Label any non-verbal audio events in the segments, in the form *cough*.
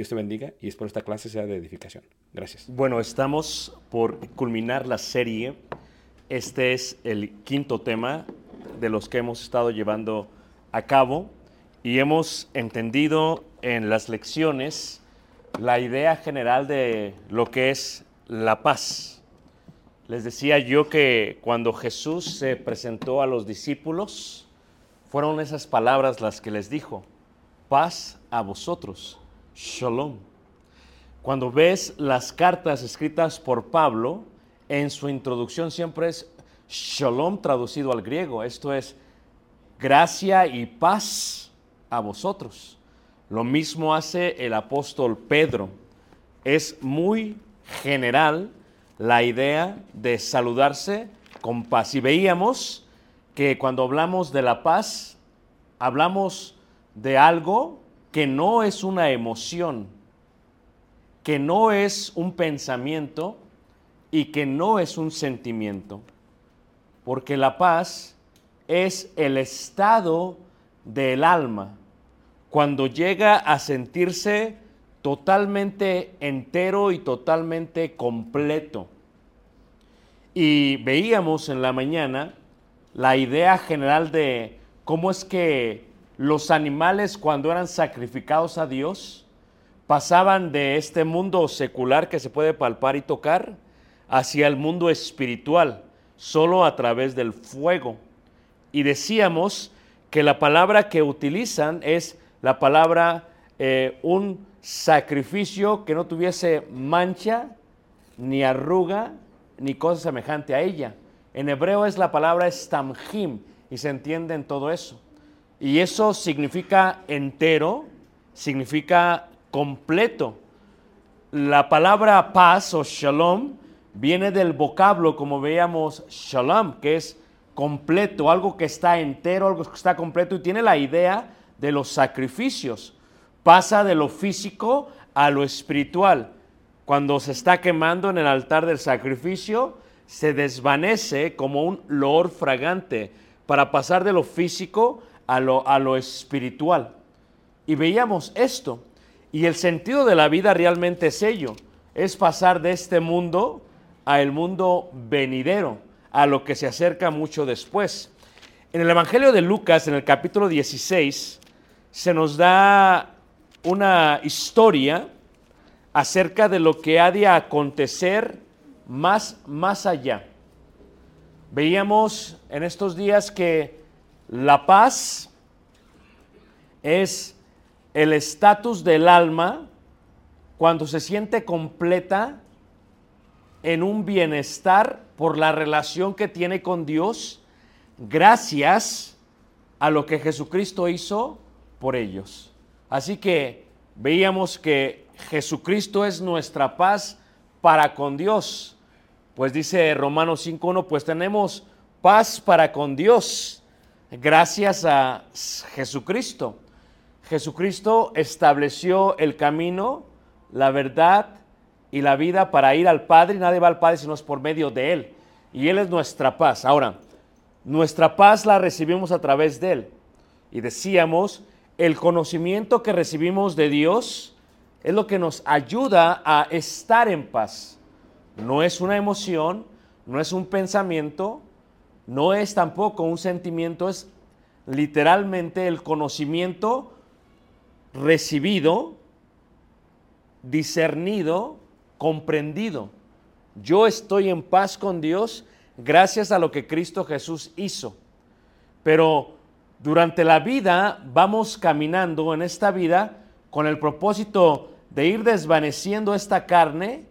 Dios te bendiga y espero esta clase sea de edificación. Gracias. Bueno, estamos por culminar la serie. Este es el quinto tema de los que hemos estado llevando a cabo y hemos entendido en las lecciones la idea general de lo que es la paz. Les decía yo que cuando Jesús se presentó a los discípulos, fueron esas palabras las que les dijo, paz a vosotros, shalom. Cuando ves las cartas escritas por Pablo, en su introducción siempre es shalom traducido al griego, esto es gracia y paz a vosotros. Lo mismo hace el apóstol Pedro. Es muy general la idea de saludarse con paz. Y veíamos que cuando hablamos de la paz, hablamos de algo que no es una emoción, que no es un pensamiento y que no es un sentimiento. Porque la paz es el estado del alma cuando llega a sentirse totalmente entero y totalmente completo. Y veíamos en la mañana la idea general de cómo es que los animales cuando eran sacrificados a Dios pasaban de este mundo secular que se puede palpar y tocar hacia el mundo espiritual, solo a través del fuego. Y decíamos que la palabra que utilizan es la palabra eh, un sacrificio que no tuviese mancha, ni arruga, ni cosa semejante a ella. En hebreo es la palabra estamjim y se entiende en todo eso. Y eso significa entero, significa completo. la palabra paz o shalom viene del vocablo, como veíamos, shalom, que es completo, algo que está entero, algo que está completo y tiene la idea de los sacrificios. Pasa de lo físico a lo espiritual. Cuando se está quemando en el altar del sacrificio, se desvanece como un loor fragante para pasar de lo físico a lo, a lo espiritual. Y veíamos esto. Y el sentido de la vida realmente es ello. Es pasar de este mundo a el mundo venidero, a lo que se acerca mucho después. En el Evangelio de Lucas, en el capítulo 16, se nos da una historia acerca de lo que ha de acontecer más, más allá. Veíamos en estos días que la paz es el estatus del alma cuando se siente completa en un bienestar por la relación que tiene con Dios gracias a lo que Jesucristo hizo por ellos. Así que veíamos que Jesucristo es nuestra paz para con Dios. Pues dice Romanos 5.1, pues tenemos paz para con Dios gracias a Jesucristo. Jesucristo estableció el camino, la verdad y la vida para ir al Padre. Y nadie va al Padre sino es por medio de Él. Y Él es nuestra paz. Ahora, nuestra paz la recibimos a través de Él. Y decíamos, el conocimiento que recibimos de Dios es lo que nos ayuda a estar en paz. No es una emoción, no es un pensamiento, no es tampoco un sentimiento, es literalmente el conocimiento recibido, discernido, comprendido. Yo estoy en paz con Dios gracias a lo que Cristo Jesús hizo. Pero durante la vida vamos caminando en esta vida con el propósito de ir desvaneciendo esta carne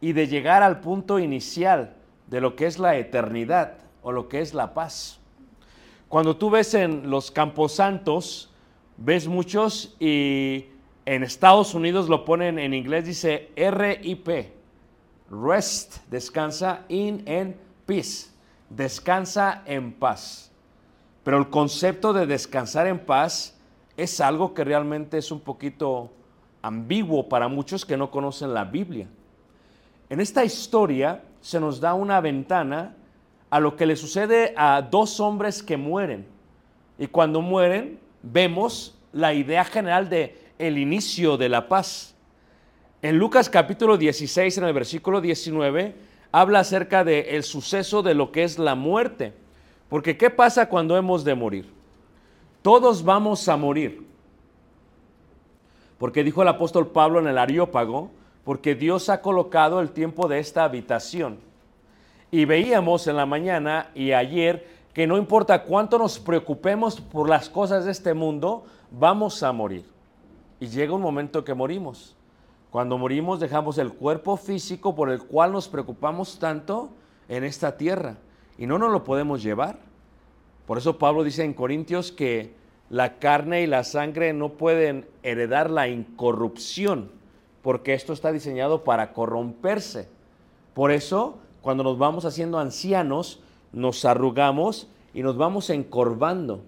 y de llegar al punto inicial de lo que es la eternidad o lo que es la paz. Cuando tú ves en los camposantos, ves muchos y en Estados Unidos lo ponen en inglés, dice RIP, rest, descansa, in peace, descansa en paz. Pero el concepto de descansar en paz es algo que realmente es un poquito ambiguo para muchos que no conocen la Biblia. En esta historia se nos da una ventana a lo que le sucede a dos hombres que mueren. Y cuando mueren, vemos la idea general de el inicio de la paz. En Lucas capítulo 16, en el versículo 19, habla acerca del el suceso de lo que es la muerte. Porque ¿qué pasa cuando hemos de morir? Todos vamos a morir. Porque dijo el apóstol Pablo en el Areópago, porque Dios ha colocado el tiempo de esta habitación. Y veíamos en la mañana y ayer que no importa cuánto nos preocupemos por las cosas de este mundo, vamos a morir. Y llega un momento que morimos. Cuando morimos dejamos el cuerpo físico por el cual nos preocupamos tanto en esta tierra y no nos lo podemos llevar. Por eso Pablo dice en Corintios que la carne y la sangre no pueden heredar la incorrupción, porque esto está diseñado para corromperse. Por eso, cuando nos vamos haciendo ancianos, nos arrugamos y nos vamos encorvando.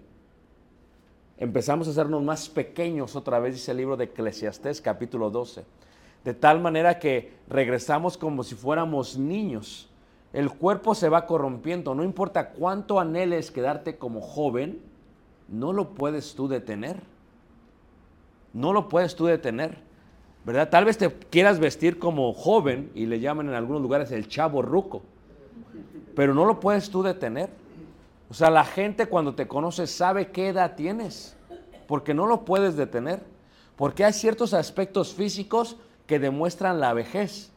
Empezamos a hacernos más pequeños otra vez, dice el libro de Eclesiastés capítulo 12. De tal manera que regresamos como si fuéramos niños. El cuerpo se va corrompiendo. No importa cuánto anheles quedarte como joven, no lo puedes tú detener. No lo puedes tú detener. ¿Verdad? Tal vez te quieras vestir como joven y le llaman en algunos lugares el chavo ruco. Pero no lo puedes tú detener. O sea, la gente cuando te conoce sabe qué edad tienes, porque no lo puedes detener. Porque hay ciertos aspectos físicos que demuestran la vejez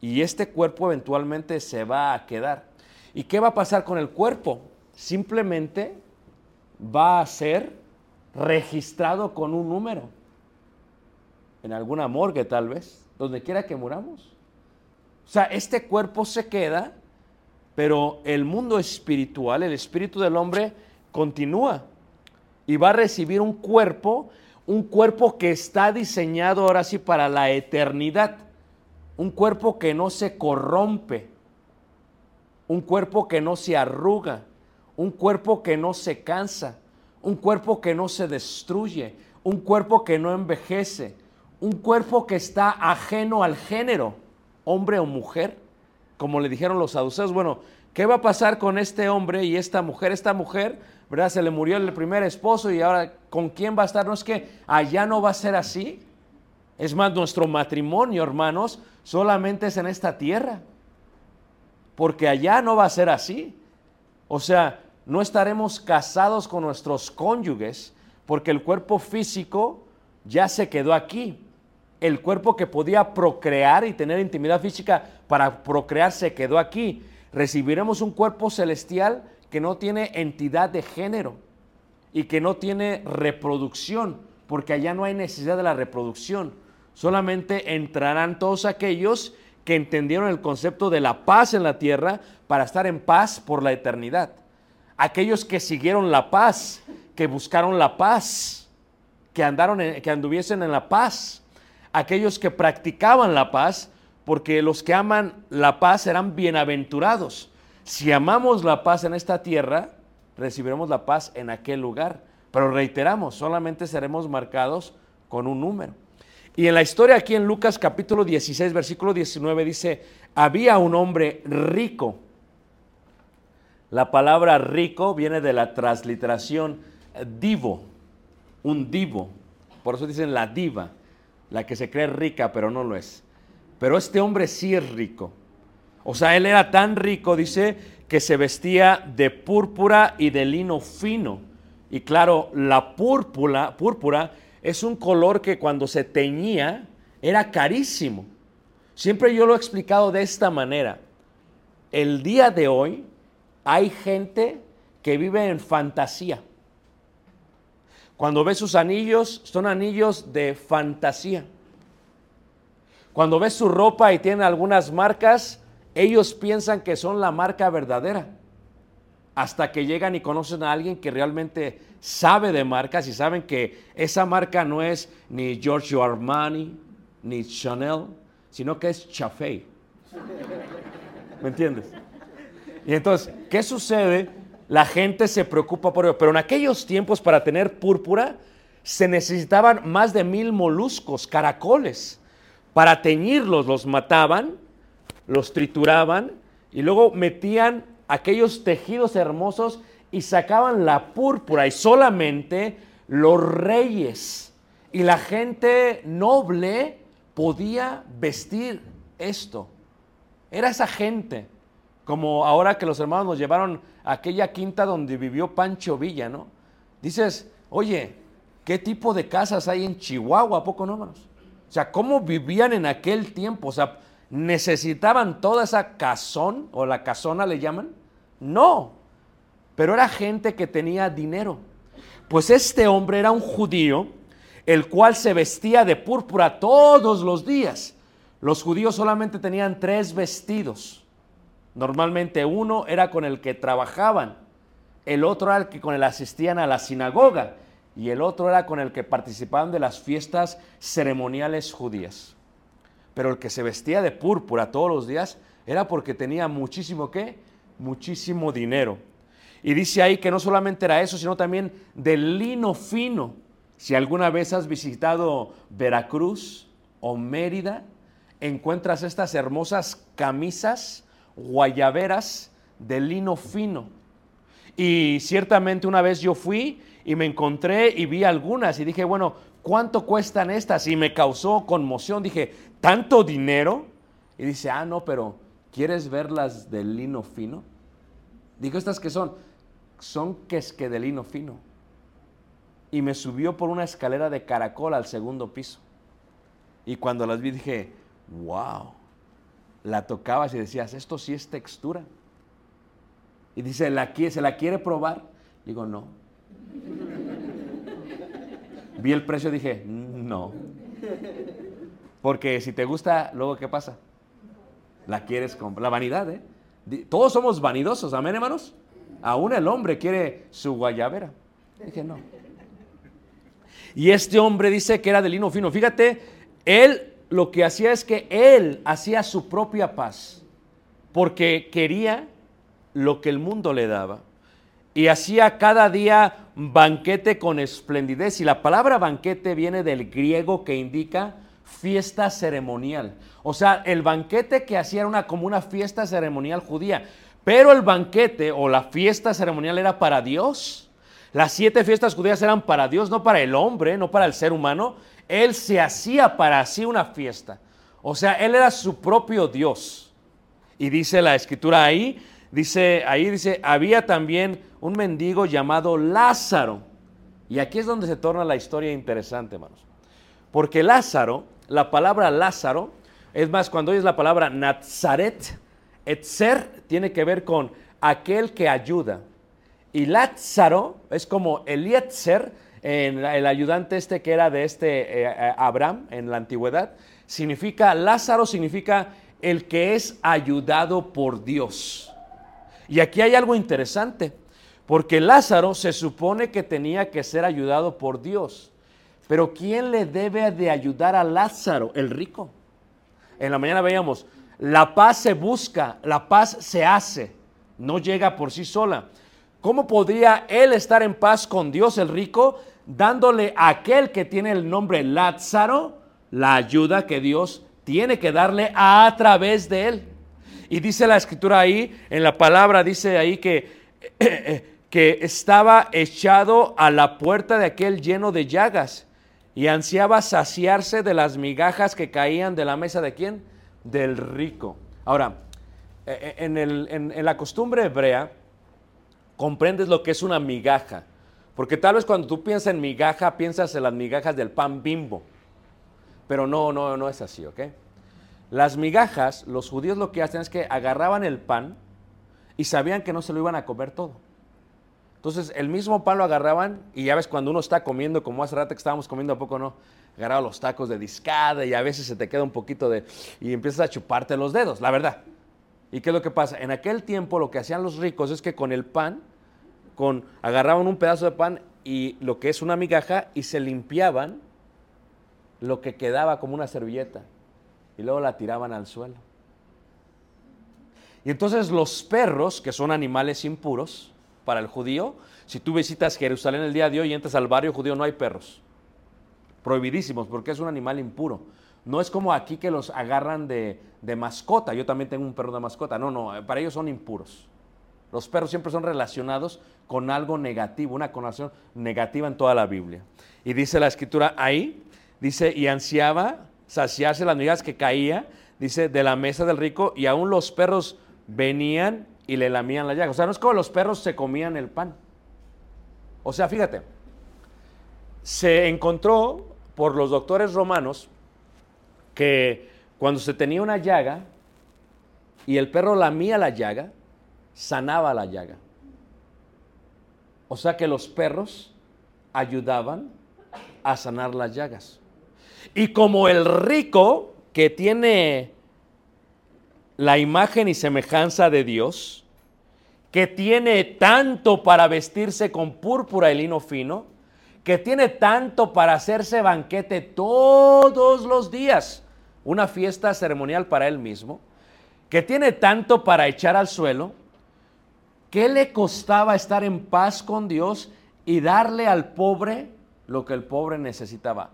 y este cuerpo eventualmente se va a quedar. ¿Y qué va a pasar con el cuerpo? Simplemente va a ser registrado con un número. En alguna morgue tal vez, donde quiera que muramos. O sea, este cuerpo se queda pero el mundo espiritual, el espíritu del hombre, continúa y va a recibir un cuerpo, un cuerpo que está diseñado ahora sí para la eternidad. un cuerpo que no se corrompe, un cuerpo que no se arruga, un cuerpo que no se cansa, un cuerpo que no se destruye, un cuerpo que no envejece, un cuerpo que está ajeno al género, hombre o mujer, como le dijeron los saduceos. Bueno, ¿qué va a pasar con este hombre y esta mujer? Esta mujer, ¿verdad? Se le murió el primer esposo y ahora ¿con quién va a estar? No es que allá no va a ser así. Es más, nuestro matrimonio, hermanos, solamente es en esta tierra. Porque allá no va a ser así. O sea, no estaremos casados con nuestros cónyuges porque el cuerpo físico ya se quedó aquí. El cuerpo que podía procrear y tener intimidad física para procrear se quedó aquí. Recibiremos un cuerpo celestial que no tiene entidad de género y que no tiene reproducción, porque allá no hay necesidad de la reproducción. Solamente entrarán todos aquellos que entendieron el concepto de la paz en la tierra para estar en paz por la eternidad. Aquellos que siguieron la paz, que buscaron la paz, que andaron que anduviesen en la paz. Aquellos que practicaban la paz, porque los que aman la paz serán bienaventurados. Si amamos la paz en esta tierra, recibiremos la paz en aquel lugar. Pero reiteramos, solamente seremos marcados con un número. Y en la historia aquí en Lucas capítulo 16, versículo 19 dice, había un hombre rico. La palabra rico viene de la transliteración divo, un divo. Por eso dicen la diva, la que se cree rica pero no lo es. Pero este hombre sí es rico. O sea, él era tan rico, dice, que se vestía de púrpura y de lino fino. Y claro, la púrpura, púrpura es un color que cuando se teñía era carísimo. Siempre yo lo he explicado de esta manera. El día de hoy hay gente que vive en fantasía. Cuando ves sus anillos, son anillos de fantasía. Cuando ves su ropa y tiene algunas marcas, ellos piensan que son la marca verdadera. Hasta que llegan y conocen a alguien que realmente sabe de marcas y saben que esa marca no es ni Giorgio Armani, ni Chanel, sino que es Chafé. ¿Me entiendes? Y entonces, ¿qué sucede? La gente se preocupa por ello, pero en aquellos tiempos para tener púrpura se necesitaban más de mil moluscos, caracoles. Para teñirlos los mataban, los trituraban y luego metían aquellos tejidos hermosos y sacaban la púrpura y solamente los reyes y la gente noble podía vestir esto. Era esa gente, como ahora que los hermanos nos llevaron a aquella quinta donde vivió Pancho Villa, ¿no? Dices, oye, ¿qué tipo de casas hay en Chihuahua? ¿A poco no, hermanos? O sea, ¿cómo vivían en aquel tiempo? O sea, ¿necesitaban toda esa casón o la casona le llaman? No, pero era gente que tenía dinero. Pues este hombre era un judío, el cual se vestía de púrpura todos los días. Los judíos solamente tenían tres vestidos. Normalmente uno era con el que trabajaban, el otro era el que con el asistían a la sinagoga y el otro era con el que participaban de las fiestas ceremoniales judías. Pero el que se vestía de púrpura todos los días era porque tenía muchísimo qué? Muchísimo dinero. Y dice ahí que no solamente era eso, sino también de lino fino. Si alguna vez has visitado Veracruz o Mérida, encuentras estas hermosas camisas guayaberas de lino fino. Y ciertamente una vez yo fui y me encontré y vi algunas y dije, bueno, ¿cuánto cuestan estas? Y me causó conmoción. Dije, ¿tanto dinero? Y dice, ah, no, pero ¿quieres verlas de lino fino? Digo, ¿estas que son? son quesque de lino fino. Y me subió por una escalera de caracol al segundo piso. Y cuando las vi dije, wow, la tocabas y decías, esto sí es textura. Y dice, ¿la, ¿se la quiere probar? Digo, no. Vi el precio y dije, no. Porque si te gusta, luego ¿qué pasa? La quieres comprar. La vanidad, ¿eh? Todos somos vanidosos, amén, hermanos. Aún el hombre quiere su guayabera. Dije, no. Y este hombre dice que era de lino fino. Fíjate, él lo que hacía es que él hacía su propia paz, porque quería lo que el mundo le daba. Y hacía cada día banquete con esplendidez. Y la palabra banquete viene del griego que indica fiesta ceremonial. O sea, el banquete que hacía era una, como una fiesta ceremonial judía. Pero el banquete o la fiesta ceremonial era para Dios. Las siete fiestas judías eran para Dios, no para el hombre, no para el ser humano. Él se hacía para sí una fiesta. O sea, él era su propio Dios. Y dice la escritura ahí, dice ahí dice, había también un mendigo llamado Lázaro. Y aquí es donde se torna la historia interesante, hermanos. Porque Lázaro, la palabra Lázaro, es más, cuando oyes la palabra Nazaret, Etzer tiene que ver con aquel que ayuda. Y Lázaro es como Eliezer, el ayudante este que era de este eh, eh, Abraham en la antigüedad, significa, Lázaro significa el que es ayudado por Dios. Y aquí hay algo interesante, porque Lázaro se supone que tenía que ser ayudado por Dios. Pero ¿quién le debe de ayudar a Lázaro? El rico. En la mañana veíamos, la paz se busca, la paz se hace, no llega por sí sola. ¿Cómo podría él estar en paz con Dios, el rico, dándole a aquel que tiene el nombre Lázaro la ayuda que Dios tiene que darle a través de él? Y dice la escritura ahí, en la palabra dice ahí que, *clears throat* que estaba echado a la puerta de aquel lleno de llagas y ansiaba saciarse de las migajas que caían de la mesa de quién? Del rico. Ahora, eh, en, el- en la costumbre hebrea, comprendes lo que es una migaja. Porque tal vez cuando tú piensas en migaja, piensas en las migajas del pan bimbo. Pero no, no, no es así, ¿ok? Las migajas, los judíos lo que hacen es que agarraban el pan y sabían que no se lo iban a comer todo. Entonces, el mismo pan lo agarraban y ya ves cuando uno está comiendo, como hace rato que estábamos comiendo a poco, ¿no? Agarraba los tacos de discada y a veces se te queda un poquito de... y empiezas a chuparte los dedos, la verdad. ¿Y qué es lo que pasa? En aquel tiempo lo que hacían los ricos es que con el pan, con, agarraban un pedazo de pan y lo que es una migaja y se limpiaban lo que quedaba como una servilleta y luego la tiraban al suelo. Y entonces los perros, que son animales impuros para el judío, si tú visitas Jerusalén el día de hoy y entras al barrio judío, no hay perros. Prohibidísimos, porque es un animal impuro. No es como aquí que los agarran de, de mascota. Yo también tengo un perro de mascota. No, no, para ellos son impuros. Los perros siempre son relacionados con algo negativo, una connotación negativa en toda la Biblia. Y dice la escritura ahí, dice, y ansiaba saciarse las migajas que caía, dice, de la mesa del rico, y aún los perros venían y le lamían la llaga. O sea, no es como los perros se comían el pan. O sea, fíjate, se encontró por los doctores romanos que cuando se tenía una llaga y el perro lamía la llaga, sanaba la llaga. O sea que los perros ayudaban a sanar las llagas. Y como el rico que tiene la imagen y semejanza de Dios, que tiene tanto para vestirse con púrpura y lino fino, que tiene tanto para hacerse banquete todos los días, una fiesta ceremonial para él mismo, que tiene tanto para echar al suelo, ¿qué le costaba estar en paz con Dios y darle al pobre lo que el pobre necesitaba?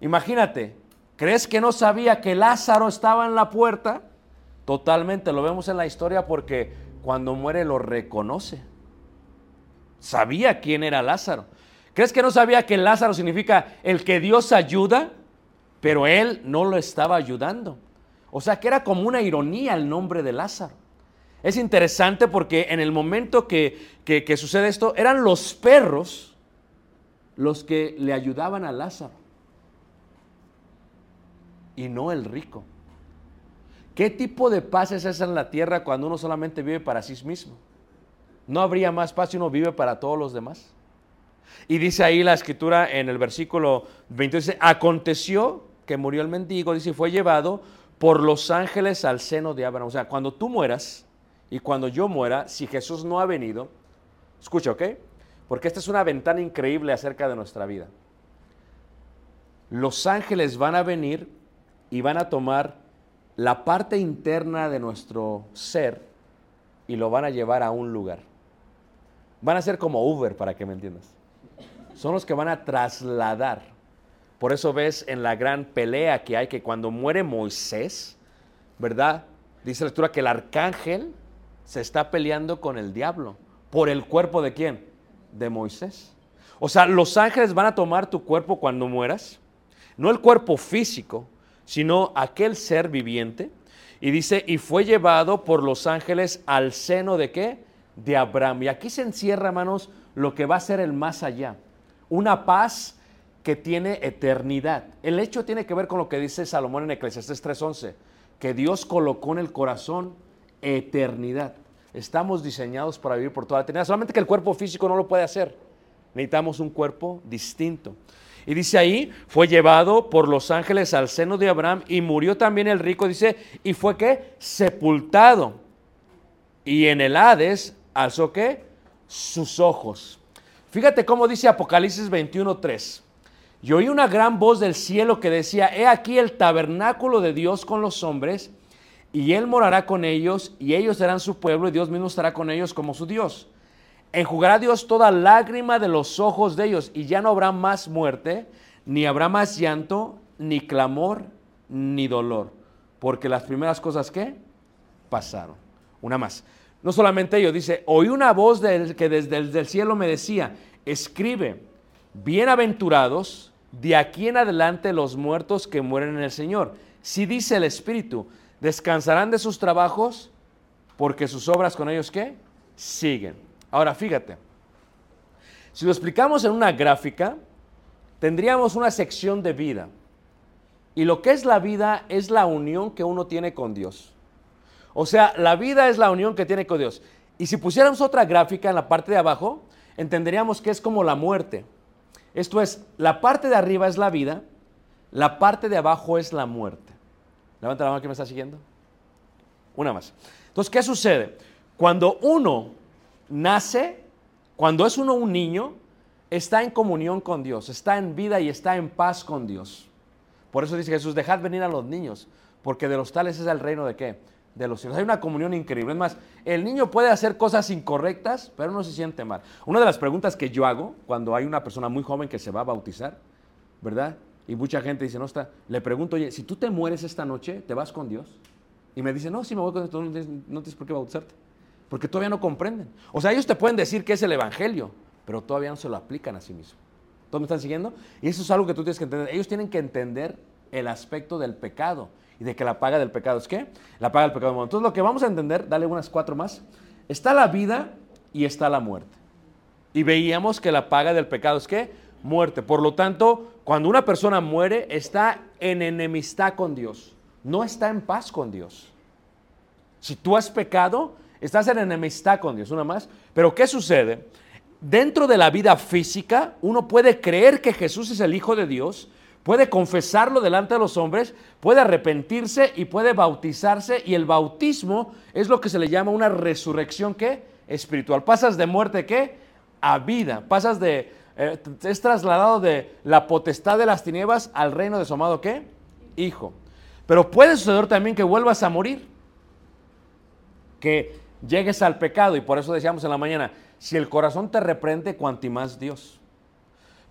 Imagínate, ¿crees que no sabía que Lázaro estaba en la puerta? Totalmente, lo vemos en la historia porque cuando muere lo reconoce. Sabía quién era Lázaro. ¿Crees que no sabía que Lázaro significa el que Dios ayuda? Pero él no lo estaba ayudando. O sea que era como una ironía el nombre de Lázaro. Es interesante porque en el momento que, que- sucede esto, eran los perros los que le ayudaban a Lázaro. Y no el rico. ¿Qué tipo de paz es esa en la tierra cuando uno solamente vive para sí mismo? ¿No habría más paz si uno vive para todos los demás? Y dice ahí la escritura en el versículo 22, dice, aconteció que murió el mendigo, dice, y fue llevado por los ángeles al seno de Abraham. O sea, cuando tú mueras y cuando yo muera, si Jesús no ha venido, escucha, ¿ok? Porque esta es una ventana increíble acerca de nuestra vida. Los ángeles van a venir y van a tomar la parte interna de nuestro ser y lo van a llevar a un lugar. Van a ser como Uber, para que me entiendas. Son los que van a trasladar. Por eso ves en la gran pelea que hay que cuando muere Moisés, ¿verdad? Dice la lectura que el arcángel se está peleando con el diablo. ¿Por el cuerpo de quién? De Moisés. O sea, los ángeles van a tomar tu cuerpo cuando mueras. No el cuerpo físico, sino aquel ser viviente. Y dice, y fue llevado por los ángeles al seno de qué? De Abraham. Y aquí se encierra, hermanos, lo que va a ser el más allá. Una paz que tiene eternidad. El hecho tiene que ver con lo que dice Salomón en Eclesiastes 3:11, que Dios colocó en el corazón eternidad. Estamos diseñados para vivir por toda la eternidad. Solamente que el cuerpo físico no lo puede hacer. Necesitamos un cuerpo distinto. Y dice ahí, fue llevado por los ángeles al seno de Abraham y murió también el rico, dice, y fue que sepultado. Y en el Hades alzó que sus ojos. Fíjate cómo dice Apocalipsis 21:3. Y oí una gran voz del cielo que decía, he aquí el tabernáculo de Dios con los hombres, y él morará con ellos, y ellos serán su pueblo, y Dios mismo estará con ellos como su Dios. Enjugará Dios toda lágrima de los ojos de ellos, y ya no habrá más muerte, ni habrá más llanto, ni clamor, ni dolor, porque las primeras cosas que pasaron. Una más. No solamente ello, dice, oí una voz del, que desde el cielo me decía, escribe, bienaventurados de aquí en adelante los muertos que mueren en el Señor. Si dice el Espíritu, descansarán de sus trabajos porque sus obras con ellos qué? Siguen. Ahora fíjate, si lo explicamos en una gráfica, tendríamos una sección de vida. Y lo que es la vida es la unión que uno tiene con Dios. O sea, la vida es la unión que tiene con Dios. Y si pusiéramos otra gráfica en la parte de abajo, entenderíamos que es como la muerte. Esto es, la parte de arriba es la vida, la parte de abajo es la muerte. Levanta la mano que me está siguiendo. Una más. Entonces, ¿qué sucede? Cuando uno nace, cuando es uno un niño, está en comunión con Dios, está en vida y está en paz con Dios. Por eso dice Jesús, dejad venir a los niños, porque de los tales es el reino de qué? De los cielos. Hay una comunión increíble. Es más, el niño puede hacer cosas incorrectas, pero no se siente mal. Una de las preguntas que yo hago cuando hay una persona muy joven que se va a bautizar, ¿verdad? Y mucha gente dice, no está, le pregunto, oye, si tú te mueres esta noche, ¿te vas con Dios? Y me dice, no, si me voy con Dios, no tienes, no por qué bautizarte. Porque todavía no comprenden. O sea, ellos te pueden decir que es el Evangelio, pero todavía no se lo aplican a sí mismos. ¿Todos me están siguiendo? Y eso es algo que tú tienes que entender. Ellos tienen que entender el aspecto del pecado y de que la paga del pecado es qué? La paga del pecado. Entonces lo que vamos a entender, dale unas cuatro más, está la vida y está la muerte. Y veíamos que la paga del pecado es qué? Muerte. Por lo tanto, cuando una persona muere, está en enemistad con Dios. No está en paz con Dios. Si tú has pecado, estás en enemistad con Dios, una más. Pero ¿qué sucede? Dentro de la vida física, uno puede creer que Jesús es el Hijo de Dios, puede confesarlo delante de los hombres, puede arrepentirse y puede bautizarse. Y el bautismo es lo que se le llama una resurrección ¿qué? espiritual. Pasas de muerte ¿qué? a vida. Pasas de, eh, es trasladado de la potestad de las tinieblas al reino de su amado ¿qué? Hijo. Pero puede suceder también que vuelvas a morir. Que llegues al pecado. Y por eso decíamos en la mañana, si el corazón te reprende, cuanti más Dios.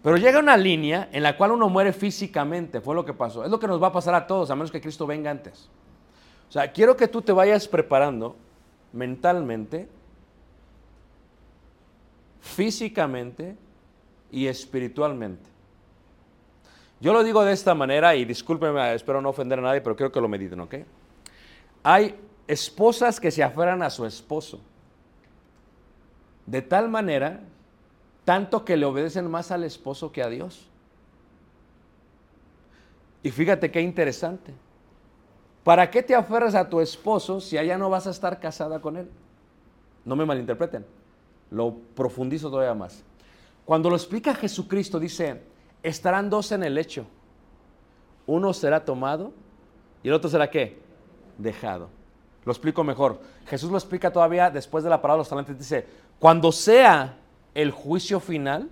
Pero llega una línea en la cual uno muere físicamente, fue lo que pasó. Es lo que nos va a pasar a todos, a menos que Cristo venga antes. O sea, quiero que tú te vayas preparando mentalmente, físicamente y espiritualmente. Yo lo digo de esta manera y discúlpeme, espero no ofender a nadie, pero quiero que lo mediten, ¿ok? Hay esposas que se aferran a su esposo. De tal manera, tanto que le obedecen más al esposo que a Dios. Y fíjate qué interesante. ¿Para qué te aferras a tu esposo si allá no vas a estar casada con él? No me malinterpreten. Lo profundizo todavía más. Cuando lo explica Jesucristo, dice, estarán dos en el lecho. Uno será tomado y el otro será qué? Dejado. Lo explico mejor. Jesús lo explica todavía después de la palabra de los talentos. Dice, cuando sea el juicio final,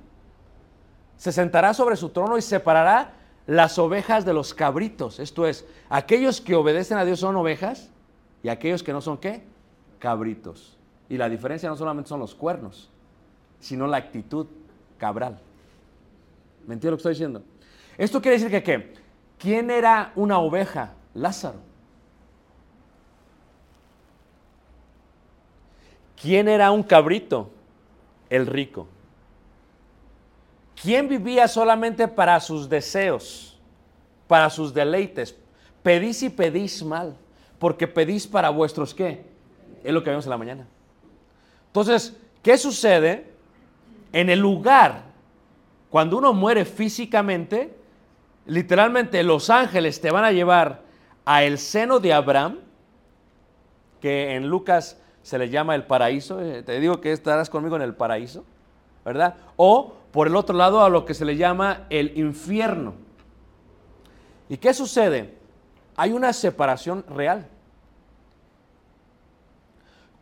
se sentará sobre su trono y separará las ovejas de los cabritos. Esto es, aquellos que obedecen a Dios son ovejas y aquellos que no son qué? Cabritos. Y la diferencia no solamente son los cuernos, sino la actitud cabral. ¿Me entiendes lo que estoy diciendo? Esto quiere decir que ¿qué? ¿Quién era una oveja? Lázaro. ¿Quién era un cabrito? El rico. ¿Quién vivía solamente para sus deseos, para sus deleites? Pedís y pedís mal, porque pedís para vuestros qué? Es lo que vemos en la mañana. Entonces, ¿qué sucede? En el lugar, cuando uno muere físicamente, literalmente los ángeles te van a llevar a el seno de Abraham, que en Lucas se le llama el paraíso. eh, Te digo que estarás conmigo en el paraíso, ¿verdad? O por el otro lado a lo que se le llama el infierno. ¿Y qué sucede? Hay una separación real.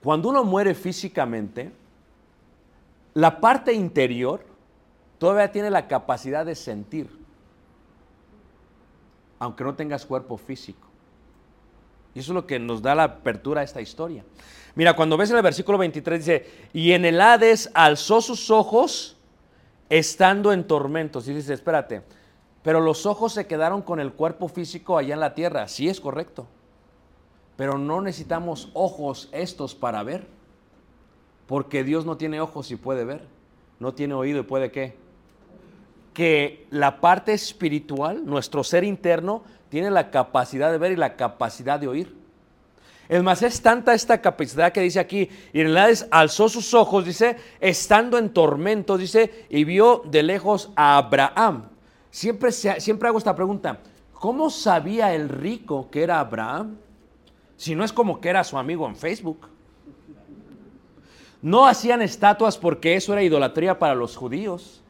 Cuando uno muere físicamente, la parte interior todavía tiene la capacidad de sentir, aunque no tengas cuerpo físico. Y eso es lo que nos da la apertura a esta historia. Mira, cuando ves en el versículo 23 dice, y en el Hades alzó sus ojos estando en tormentos. Y dice, espérate, pero los ojos se quedaron con el cuerpo físico allá en la tierra. Sí es correcto. Pero no necesitamos ojos estos para ver. Porque Dios no tiene ojos y puede ver. No tiene oído y puede qué. Que la parte espiritual, nuestro ser interno, tiene la capacidad de ver y la capacidad de oír. Es más, es tanta esta capacidad que dice aquí, y en el Hades alzó sus ojos, dice, estando en tormentos, dice, y vio de lejos a Abraham. Siempre, siempre hago esta pregunta, ¿cómo sabía el rico que era Abraham? Si no es como que era su amigo en Facebook. No hacían estatuas porque eso era idolatría para los judíos.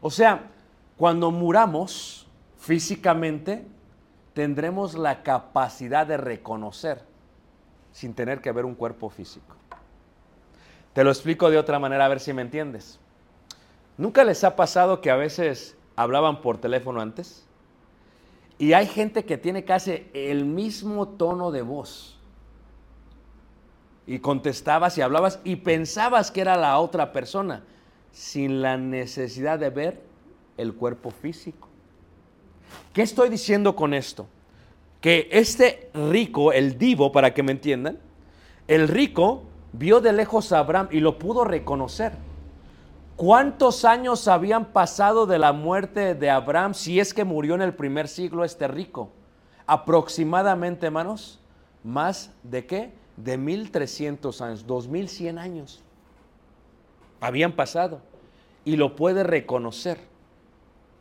O sea, cuando muramos físicamente, tendremos la capacidad de reconocer sin tener que ver un cuerpo físico. Te lo explico de otra manera a ver si me entiendes. ¿Nunca les ha pasado que a veces hablaban por teléfono antes? Y hay gente que tiene casi el mismo tono de voz. Y contestabas y hablabas y pensabas que era la otra persona sin la necesidad de ver el cuerpo físico. ¿Qué estoy diciendo con esto? Que este rico, el divo, para que me entiendan, el rico vio de lejos a Abraham y lo pudo reconocer. ¿Cuántos años habían pasado de la muerte de Abraham si es que murió en el primer siglo este rico? Aproximadamente, hermanos, más de qué? De 1300 años, 2100 años. Habían pasado y lo puede reconocer.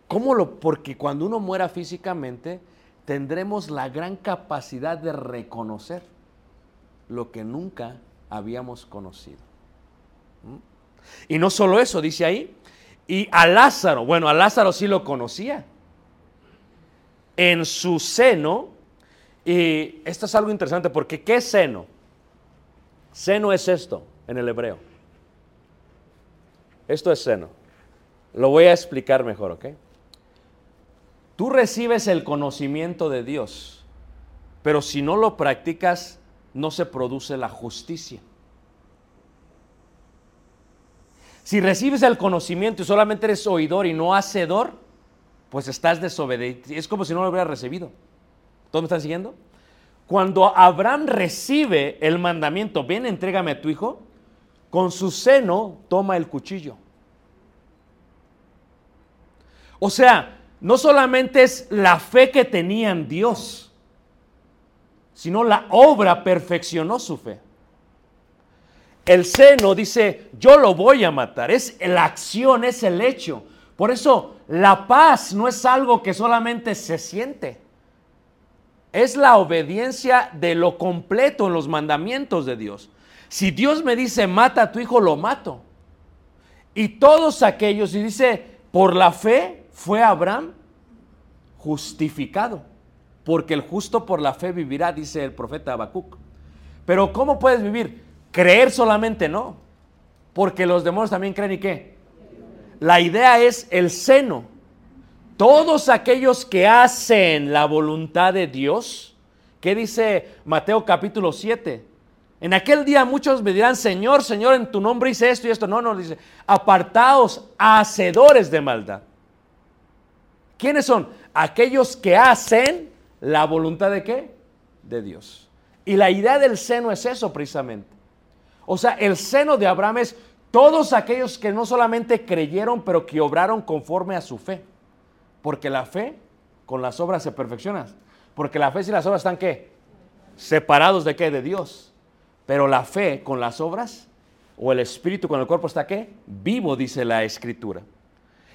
¿Cómo lo? Porque cuando uno muera físicamente, tendremos la gran capacidad de reconocer lo que nunca habíamos conocido. ¿Mm? Y no solo eso, dice ahí, y a Lázaro, bueno, a Lázaro sí lo conocía. En su seno, y esto es algo interesante porque ¿qué seno? Seno es esto en el hebreo. Esto es seno. Lo voy a explicar mejor, ¿ok? Tú recibes el conocimiento de Dios, pero si no lo practicas, no se produce la justicia. Si recibes el conocimiento y solamente eres oidor y no hacedor, pues estás desobediente. Es como si no lo hubieras recibido. ¿Todos me están siguiendo? Cuando Abraham recibe el mandamiento, ven, entrégame a tu hijo, con su seno toma el cuchillo. O sea, no solamente es la fe que tenía en Dios, sino la obra perfeccionó su fe. El seno dice, yo lo voy a matar, es la acción, es el hecho. Por eso la paz no es algo que solamente se siente, es la obediencia de lo completo en los mandamientos de Dios. Si Dios me dice, mata a tu hijo, lo mato. Y todos aquellos, y dice, por la fe fue Abraham justificado, porque el justo por la fe vivirá, dice el profeta Habacuc. Pero ¿cómo puedes vivir? Creer solamente no, porque los demonios también creen y qué. La idea es el seno. Todos aquellos que hacen la voluntad de Dios, ¿qué dice Mateo capítulo 7? En aquel día muchos me dirán, Señor, Señor, en tu nombre hice esto y esto. No, no, dice, apartaos, hacedores de maldad. ¿Quiénes son? Aquellos que hacen la voluntad de qué? De Dios. Y la idea del seno es eso precisamente. O sea, el seno de Abraham es todos aquellos que no solamente creyeron, pero que obraron conforme a su fe. Porque la fe con las obras se perfecciona. Porque la fe y las obras están qué? Separados de qué? De Dios. Pero la fe con las obras o el espíritu con el cuerpo está qué? Vivo, dice la escritura.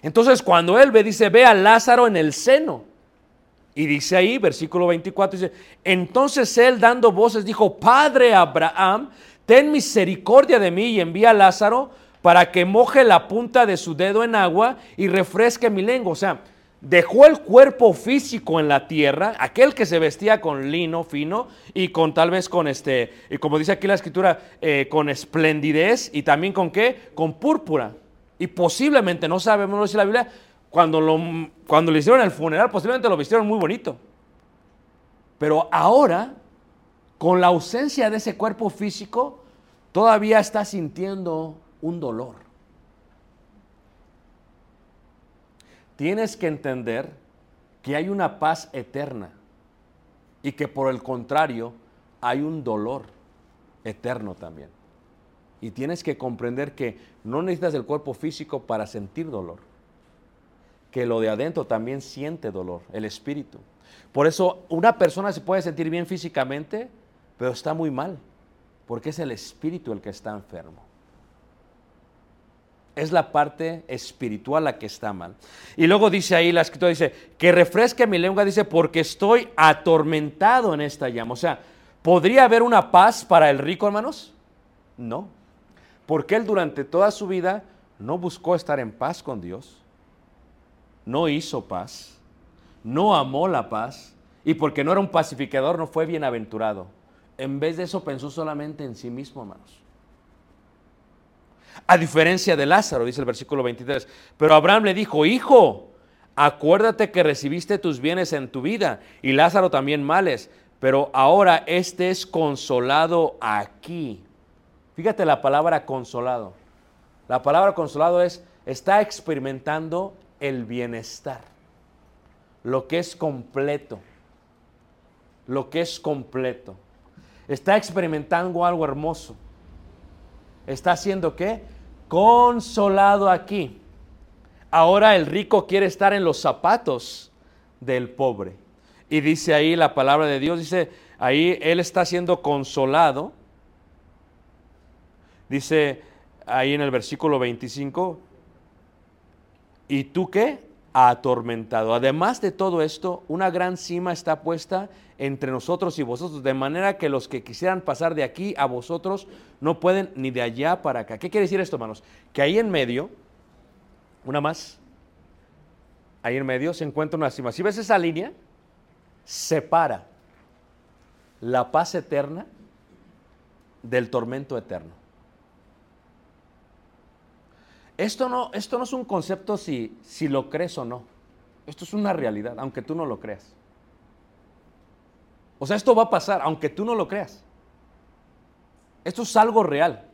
Entonces cuando él ve, dice, ve a Lázaro en el seno. Y dice ahí, versículo 24, dice, entonces él dando voces dijo, Padre Abraham, ten misericordia de mí y envía a Lázaro para que moje la punta de su dedo en agua y refresque mi lengua. O sea, dejó el cuerpo físico en la tierra, aquel que se vestía con lino fino y con tal vez con este, y como dice aquí la escritura, eh, con esplendidez y también con qué, con púrpura. Y posiblemente, no sabemos, dice la Biblia, cuando, lo, cuando le hicieron el funeral, posiblemente lo vistieron muy bonito. Pero ahora, con la ausencia de ese cuerpo físico, todavía está sintiendo un dolor. Tienes que entender que hay una paz eterna y que por el contrario hay un dolor eterno también. Y tienes que comprender que no necesitas el cuerpo físico para sentir dolor, que lo de adentro también siente dolor, el espíritu. Por eso una persona se puede sentir bien físicamente, pero está muy mal, porque es el espíritu el que está enfermo. Es la parte espiritual la que está mal. Y luego dice ahí, la escritura dice, que refresque mi lengua, dice, porque estoy atormentado en esta llama. O sea, ¿podría haber una paz para el rico, hermanos? No. Porque él durante toda su vida no buscó estar en paz con Dios, no hizo paz, no amó la paz, y porque no era un pacificador no fue bienaventurado. En vez de eso pensó solamente en sí mismo, hermanos. A diferencia de Lázaro, dice el versículo 23. Pero Abraham le dijo, hijo, acuérdate que recibiste tus bienes en tu vida y Lázaro también males, pero ahora este es consolado aquí. Fíjate la palabra consolado. La palabra consolado es, está experimentando el bienestar, lo que es completo, lo que es completo. Está experimentando algo hermoso. ¿Está haciendo qué? Consolado aquí. Ahora el rico quiere estar en los zapatos del pobre. Y dice ahí la palabra de Dios, dice, ahí él está siendo consolado. Dice ahí en el versículo 25, ¿y tú qué? Atormentado. Además de todo esto, una gran cima está puesta entre nosotros y vosotros, de manera que los que quisieran pasar de aquí a vosotros no pueden ni de allá para acá. ¿Qué quiere decir esto, hermanos? Que ahí en medio, una más, ahí en medio se encuentra una cima. Si ves esa línea, separa la paz eterna del tormento eterno. Esto no, esto no es un concepto si, si lo crees o no. Esto es una realidad, aunque tú no lo creas. O sea, esto va a pasar, aunque tú no lo creas. Esto es algo real.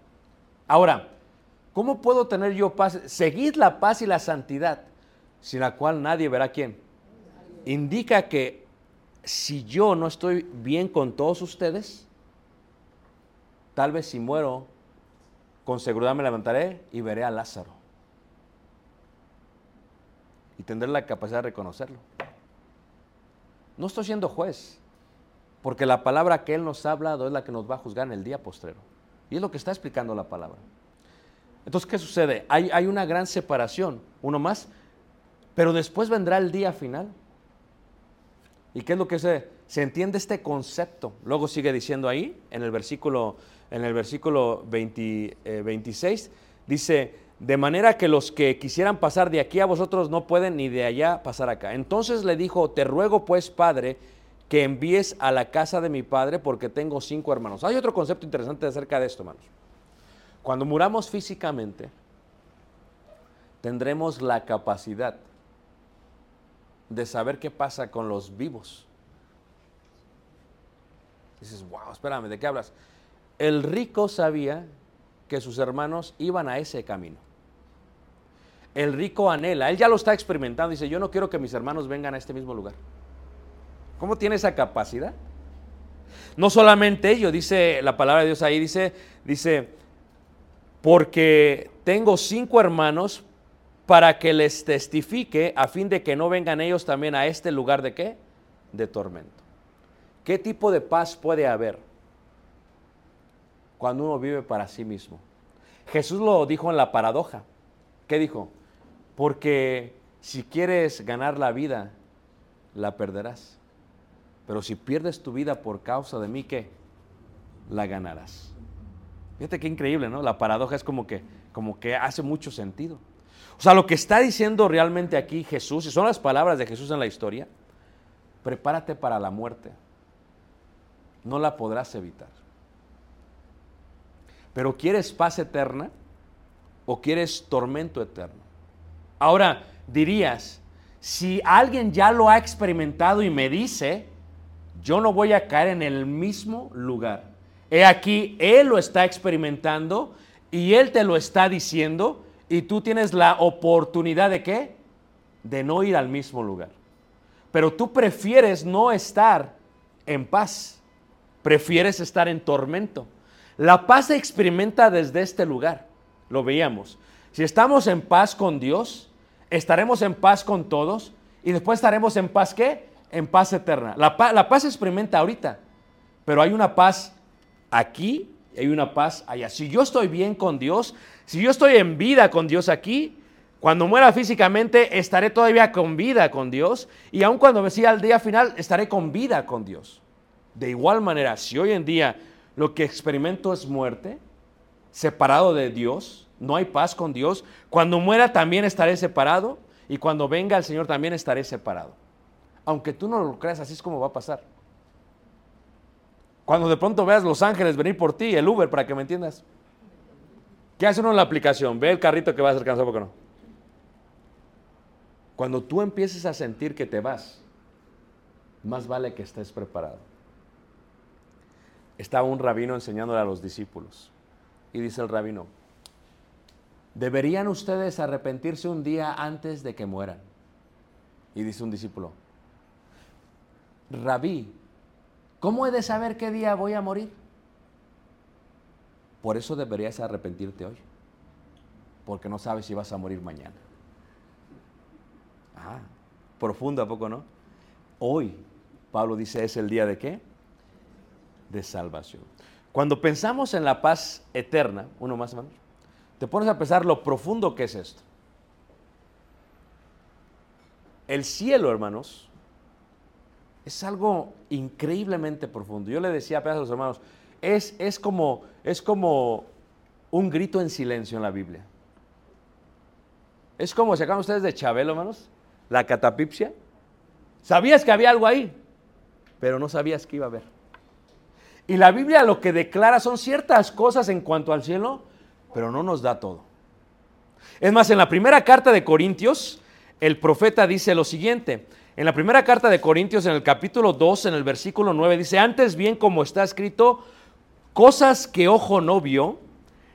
Ahora, ¿cómo puedo tener yo paz? Seguid la paz y la santidad, sin la cual nadie verá quién. Indica que si yo no estoy bien con todos ustedes, tal vez si muero, con seguridad me levantaré y veré a Lázaro. Y tendré la capacidad de reconocerlo. No estoy siendo juez. Porque la palabra que Él nos ha hablado es la que nos va a juzgar en el día postrero. Y es lo que está explicando la palabra. Entonces, ¿qué sucede? Hay, hay una gran separación, uno más, pero después vendrá el día final. ¿Y qué es lo que se, se entiende este concepto? Luego sigue diciendo ahí, en el versículo, en el versículo 20, 26, eh, dice, de manera que los que quisieran pasar de aquí a vosotros no pueden ni de allá pasar acá. Entonces le dijo, te ruego pues, Padre, que envíes a la casa de mi padre porque tengo cinco hermanos. Hay otro concepto interesante acerca de esto, hermanos. Cuando muramos físicamente, tendremos la capacidad de saber qué pasa con los vivos. Dices, wow, espérame, ¿de qué hablas? El rico sabía que sus hermanos iban a ese camino. El rico anhela, él ya lo está experimentando, dice, yo no quiero que mis hermanos vengan a este mismo lugar. ¿Cómo tiene esa capacidad? No solamente ello, dice la palabra de Dios ahí, dice, dice, porque tengo cinco hermanos para que les testifique a fin de que no vengan ellos también a este lugar de qué? De tormento. ¿Qué tipo de paz puede haber cuando uno vive para sí mismo? Jesús lo dijo en la paradoja. ¿Qué dijo? Porque si quieres ganar la vida, la perderás. Pero si pierdes tu vida por causa de mí, ¿qué? La ganarás. Fíjate qué increíble, ¿no? La paradoja es como que, como que hace mucho sentido. O sea, lo que está diciendo realmente aquí Jesús, y son las palabras de Jesús en la historia, prepárate para la muerte. No la podrás evitar. Pero ¿quieres paz eterna o quieres tormento eterno? Ahora, dirías, si alguien ya lo ha experimentado y me dice, yo no voy a caer en el mismo lugar. He aquí, Él lo está experimentando y Él te lo está diciendo y tú tienes la oportunidad de qué? De no ir al mismo lugar. Pero tú prefieres no estar en paz, prefieres estar en tormento. La paz se experimenta desde este lugar, lo veíamos. Si estamos en paz con Dios, estaremos en paz con todos y después estaremos en paz qué? En paz eterna. La, pa- la paz se experimenta ahorita, pero hay una paz aquí y hay una paz allá. Si yo estoy bien con Dios, si yo estoy en vida con Dios aquí, cuando muera físicamente estaré todavía con vida con Dios y aun cuando me siga al día final estaré con vida con Dios. De igual manera, si hoy en día lo que experimento es muerte, separado de Dios, no hay paz con Dios, cuando muera también estaré separado y cuando venga el Señor también estaré separado. Aunque tú no lo creas, así es como va a pasar. Cuando de pronto veas Los Ángeles venir por ti, el Uber, para que me entiendas. ¿Qué hace uno en la aplicación? Ve el carrito que va a ser cansado, porque no? Cuando tú empieces a sentir que te vas, más vale que estés preparado. Estaba un rabino enseñándole a los discípulos. Y dice el rabino, deberían ustedes arrepentirse un día antes de que mueran. Y dice un discípulo, Rabí, ¿cómo he de saber qué día voy a morir? Por eso deberías arrepentirte hoy, porque no sabes si vas a morir mañana. Ah, profundo, ¿a poco no? Hoy, Pablo dice, es el día de qué? De salvación. Cuando pensamos en la paz eterna, uno más, hermanos, te pones a pensar lo profundo que es esto. El cielo, hermanos, es algo increíblemente profundo. Yo le decía a los hermanos, es, es, como, es como un grito en silencio en la Biblia. Es como, ¿se acaban ustedes de Chabelo, hermanos? La catapipsia. Sabías que había algo ahí, pero no sabías que iba a haber. Y la Biblia lo que declara son ciertas cosas en cuanto al cielo, pero no nos da todo. Es más, en la primera carta de Corintios, el profeta dice lo siguiente. En la primera carta de Corintios, en el capítulo 2, en el versículo 9, dice, antes bien como está escrito, cosas que ojo no vio,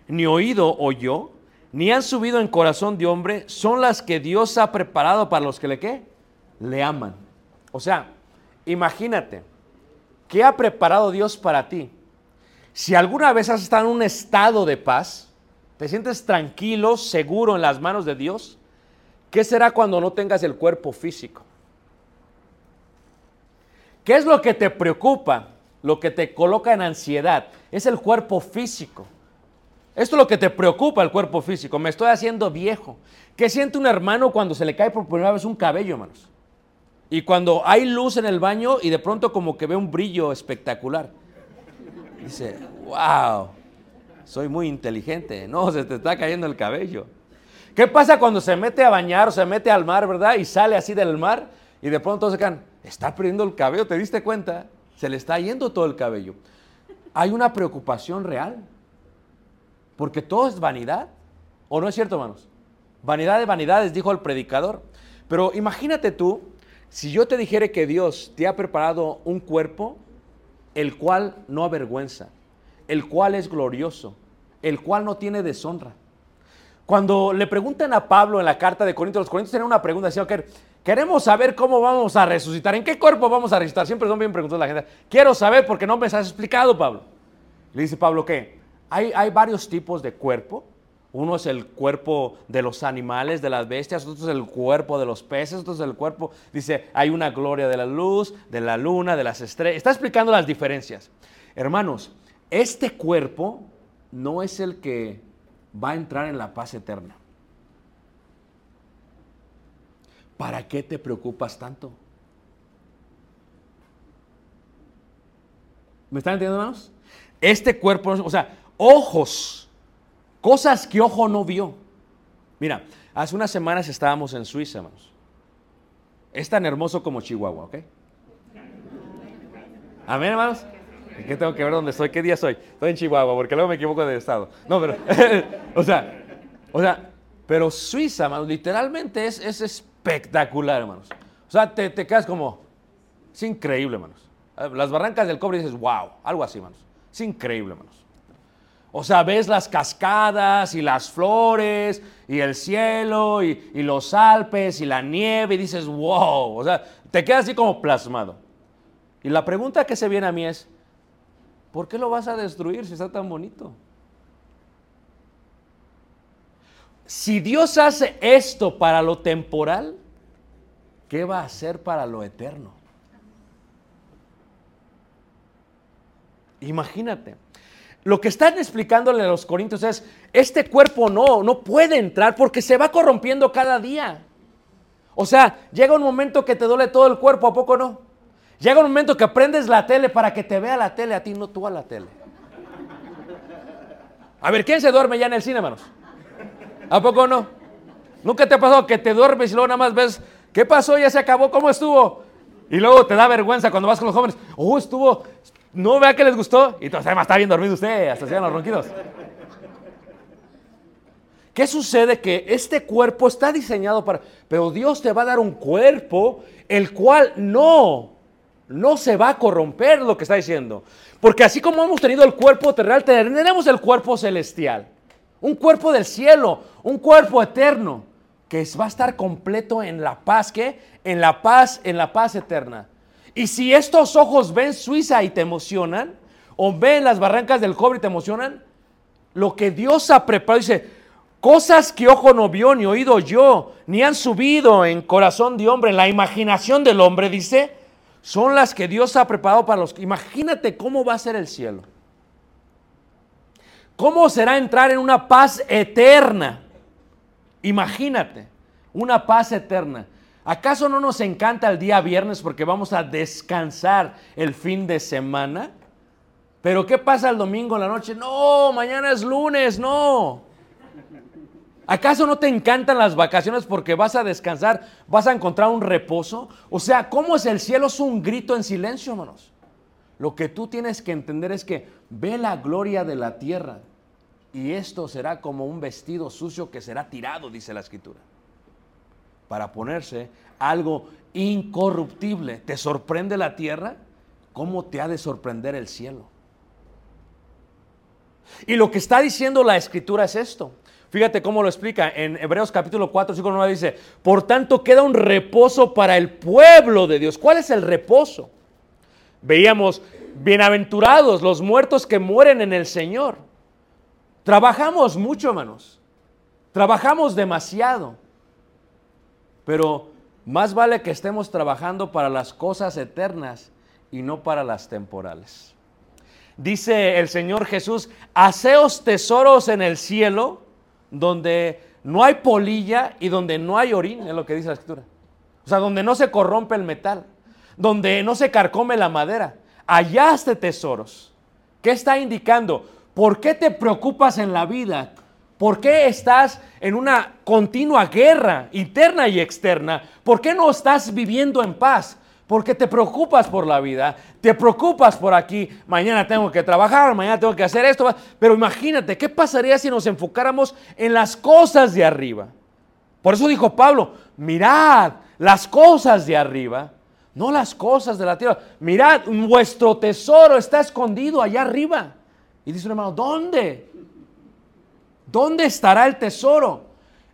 ni oído oyó, ni han subido en corazón de hombre, son las que Dios ha preparado para los que le qué? Le aman. O sea, imagínate, ¿qué ha preparado Dios para ti? Si alguna vez has estado en un estado de paz, te sientes tranquilo, seguro en las manos de Dios, ¿qué será cuando no tengas el cuerpo físico? ¿Qué es lo que te preocupa? Lo que te coloca en ansiedad es el cuerpo físico. Esto es lo que te preocupa el cuerpo físico. Me estoy haciendo viejo. ¿Qué siente un hermano cuando se le cae por primera vez un cabello, hermanos? Y cuando hay luz en el baño y de pronto como que ve un brillo espectacular. Dice, wow, soy muy inteligente. No, se te está cayendo el cabello. ¿Qué pasa cuando se mete a bañar o se mete al mar, verdad? Y sale así del mar y de pronto se quedan, está perdiendo el cabello, ¿te diste cuenta? Se le está yendo todo el cabello. Hay una preocupación real. Porque todo es vanidad. ¿O no es cierto, hermanos? Vanidad de vanidades, dijo el predicador. Pero imagínate tú Si yo te dijere que Dios te ha preparado un cuerpo, el cual no avergüenza, el cual es glorioso, el cual no tiene deshonra. Cuando le preguntan a Pablo en la carta de Corintios, los Corintios tienen una pregunta, decían, queremos saber cómo vamos a resucitar, en qué cuerpo vamos a resucitar. Siempre son bien preguntas la gente. Quiero saber porque no me has explicado, Pablo. Le dice Pablo, ¿qué? Hay, hay varios tipos de cuerpo. Uno es el cuerpo de los animales, de las bestias, otro es el cuerpo de los peces, otro es el cuerpo, dice, hay una gloria de la luz, de la luna, de las estrellas. Está explicando las diferencias. Hermanos, este cuerpo no es el que va a entrar en la paz eterna. ¿Para qué te preocupas tanto? ¿Me están entendiendo, hermanos? Este cuerpo, o sea, ojos, cosas que ojo no vio. Mira, hace unas semanas estábamos en Suiza, hermanos. Es tan hermoso como Chihuahua, ¿ok? Amén, hermanos. ¿Qué tengo que ver dónde estoy? ¿Qué día soy? Estoy en Chihuahua, porque luego me equivoco de estado. No, pero, *laughs* o sea, o sea, pero Suiza, hermanos, literalmente es, es espectacular, hermanos. O sea, te, te quedas como, es increíble, hermanos. Las barrancas del cobre dices, wow, algo así, hermanos. Es increíble, hermanos. O sea, ves las cascadas y las flores y el cielo y, los Alpes y la nieve y dices, wow. O sea, te quedas así como plasmado. Y la pregunta que se viene a mí es, ¿por qué lo vas a destruir si está tan bonito? Si Dios hace esto para lo temporal, ¿qué va a hacer para lo eterno? Imagínate. Lo que están explicándole a los corintios es, este cuerpo no, no puede entrar porque se va corrompiendo cada día. O sea, llega un momento que te duele todo el cuerpo, ¿a poco no? Llega un momento que prendes la tele para que te vea la tele, a ti no tú a la tele. A ver, ¿quién se duerme ya en el cine, hermanos? ¿A poco no? ¿Nunca te ha pasado que te duermes y luego nada más ves, ¿qué pasó? Ya se acabó, ¿cómo estuvo? Y luego te da vergüenza cuando vas con los jóvenes, oh, estuvo, no vea que les gustó. Y entonces además está bien dormido usted, hasta se los ronquidos. ¿Qué sucede? Que este cuerpo está diseñado para... Pero Dios te va a dar un cuerpo el cual no, no se va a corromper lo que está diciendo. Porque así como hemos tenido el cuerpo terrenal, tendremos el cuerpo celestial. Un cuerpo del cielo, un cuerpo eterno, que va a estar completo en la paz, ¿qué? En la paz, en la paz eterna. Y si estos ojos ven Suiza y te emocionan, o ven las barrancas del cobre y te emocionan, lo que Dios ha preparado, dice, cosas que ojo no vio, ni oído yo, ni han subido en corazón de hombre, en la imaginación del hombre, dice, son las que Dios ha preparado para los... Imagínate cómo va a ser el cielo. ¿Cómo será entrar en una paz eterna? Imagínate, una paz eterna. ¿Acaso no nos encanta el día viernes porque vamos a descansar el fin de semana? Pero ¿qué pasa el domingo en la noche? No, mañana es lunes, no. ¿Acaso no te encantan las vacaciones porque vas a descansar, vas a encontrar un reposo? O sea, ¿cómo es el cielo? Es un grito en silencio, hermanos. Lo que tú tienes que entender es que ve la gloria de la tierra y esto será como un vestido sucio que será tirado, dice la escritura, para ponerse algo incorruptible. ¿Te sorprende la tierra? ¿Cómo te ha de sorprender el cielo? Y lo que está diciendo la escritura es esto. Fíjate cómo lo explica en Hebreos capítulo 4, versículo 9 dice, por tanto queda un reposo para el pueblo de Dios. ¿Cuál es el reposo? Veíamos, bienaventurados los muertos que mueren en el Señor. Trabajamos mucho, hermanos. Trabajamos demasiado. Pero más vale que estemos trabajando para las cosas eternas y no para las temporales. Dice el Señor Jesús, haceos tesoros en el cielo donde no hay polilla y donde no hay orín, es lo que dice la escritura. O sea, donde no se corrompe el metal, donde no se carcome la madera. Allá esté tesoros. ¿Qué está indicando? ¿Por qué te preocupas en la vida? ¿Por qué estás en una continua guerra interna y externa? ¿Por qué no estás viviendo en paz? Porque te preocupas por la vida, te preocupas por aquí, mañana tengo que trabajar, mañana tengo que hacer esto, pero imagínate, ¿qué pasaría si nos enfocáramos en las cosas de arriba? Por eso dijo Pablo, mirad, las cosas de arriba, no las cosas de la tierra. Mirad, vuestro tesoro está escondido allá arriba. Y dice un hermano, ¿dónde? ¿Dónde estará el tesoro?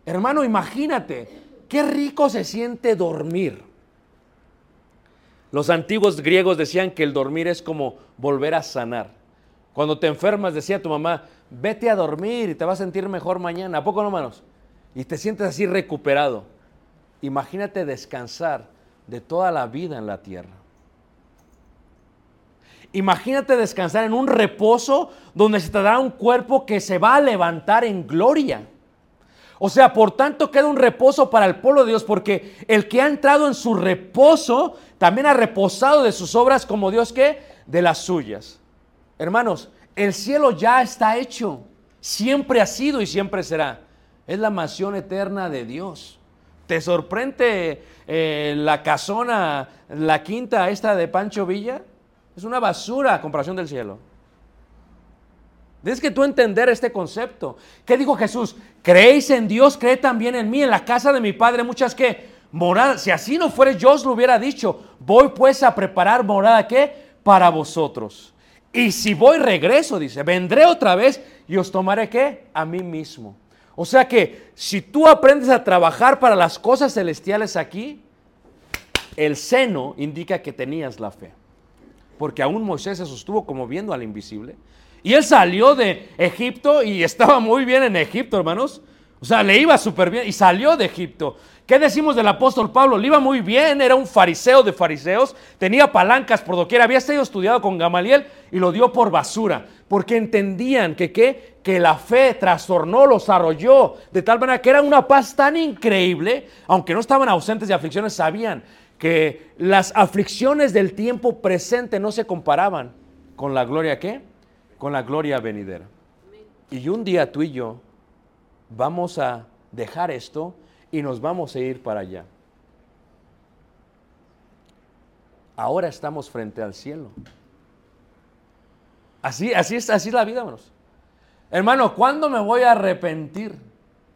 Hermano, imagínate, qué rico se siente dormir. Los antiguos griegos decían que el dormir es como volver a sanar. Cuando te enfermas, decía tu mamá, vete a dormir y te vas a sentir mejor mañana. ¿A poco no, hermanos? Y te sientes así recuperado. Imagínate descansar de toda la vida en la tierra. Imagínate descansar en un reposo donde se te da un cuerpo que se va a levantar en gloria. O sea, por tanto queda un reposo para el pueblo de Dios, porque el que ha entrado en su reposo también ha reposado de sus obras como Dios que de las suyas. Hermanos, el cielo ya está hecho, siempre ha sido y siempre será. Es la mansión eterna de Dios. ¿Te sorprende eh, la casona, la quinta esta de Pancho Villa? Es una basura a comparación del cielo. Tienes que tú entender este concepto. ¿Qué dijo Jesús? ¿Creéis en Dios? Cree también en mí. En la casa de mi Padre muchas que moradas. Si así no fuera, yo os lo hubiera dicho. Voy pues a preparar morada, ¿qué? Para vosotros. Y si voy, regreso, dice. Vendré otra vez y os tomaré, ¿qué? A mí mismo. O sea que si tú aprendes a trabajar para las cosas celestiales aquí, el seno indica que tenías la fe. Porque aún Moisés se sostuvo como viendo al invisible. Y él salió de Egipto y estaba muy bien en Egipto, hermanos. O sea, le iba súper bien y salió de Egipto. ¿Qué decimos del apóstol Pablo? Le iba muy bien, era un fariseo de fariseos, tenía palancas por doquier, había sido estudiado con Gamaliel y lo dio por basura, porque entendían que, ¿qué? que la fe trastornó, los arrolló, de tal manera que era una paz tan increíble, aunque no estaban ausentes de aflicciones, sabían que las aflicciones del tiempo presente no se comparaban con la gloria ¿qué? Con la gloria venidera. Y un día tú y yo vamos a dejar esto y nos vamos a ir para allá. Ahora estamos frente al cielo. Así, así, es, así es la vida, hermanos. Hermano, ¿cuándo me voy a arrepentir?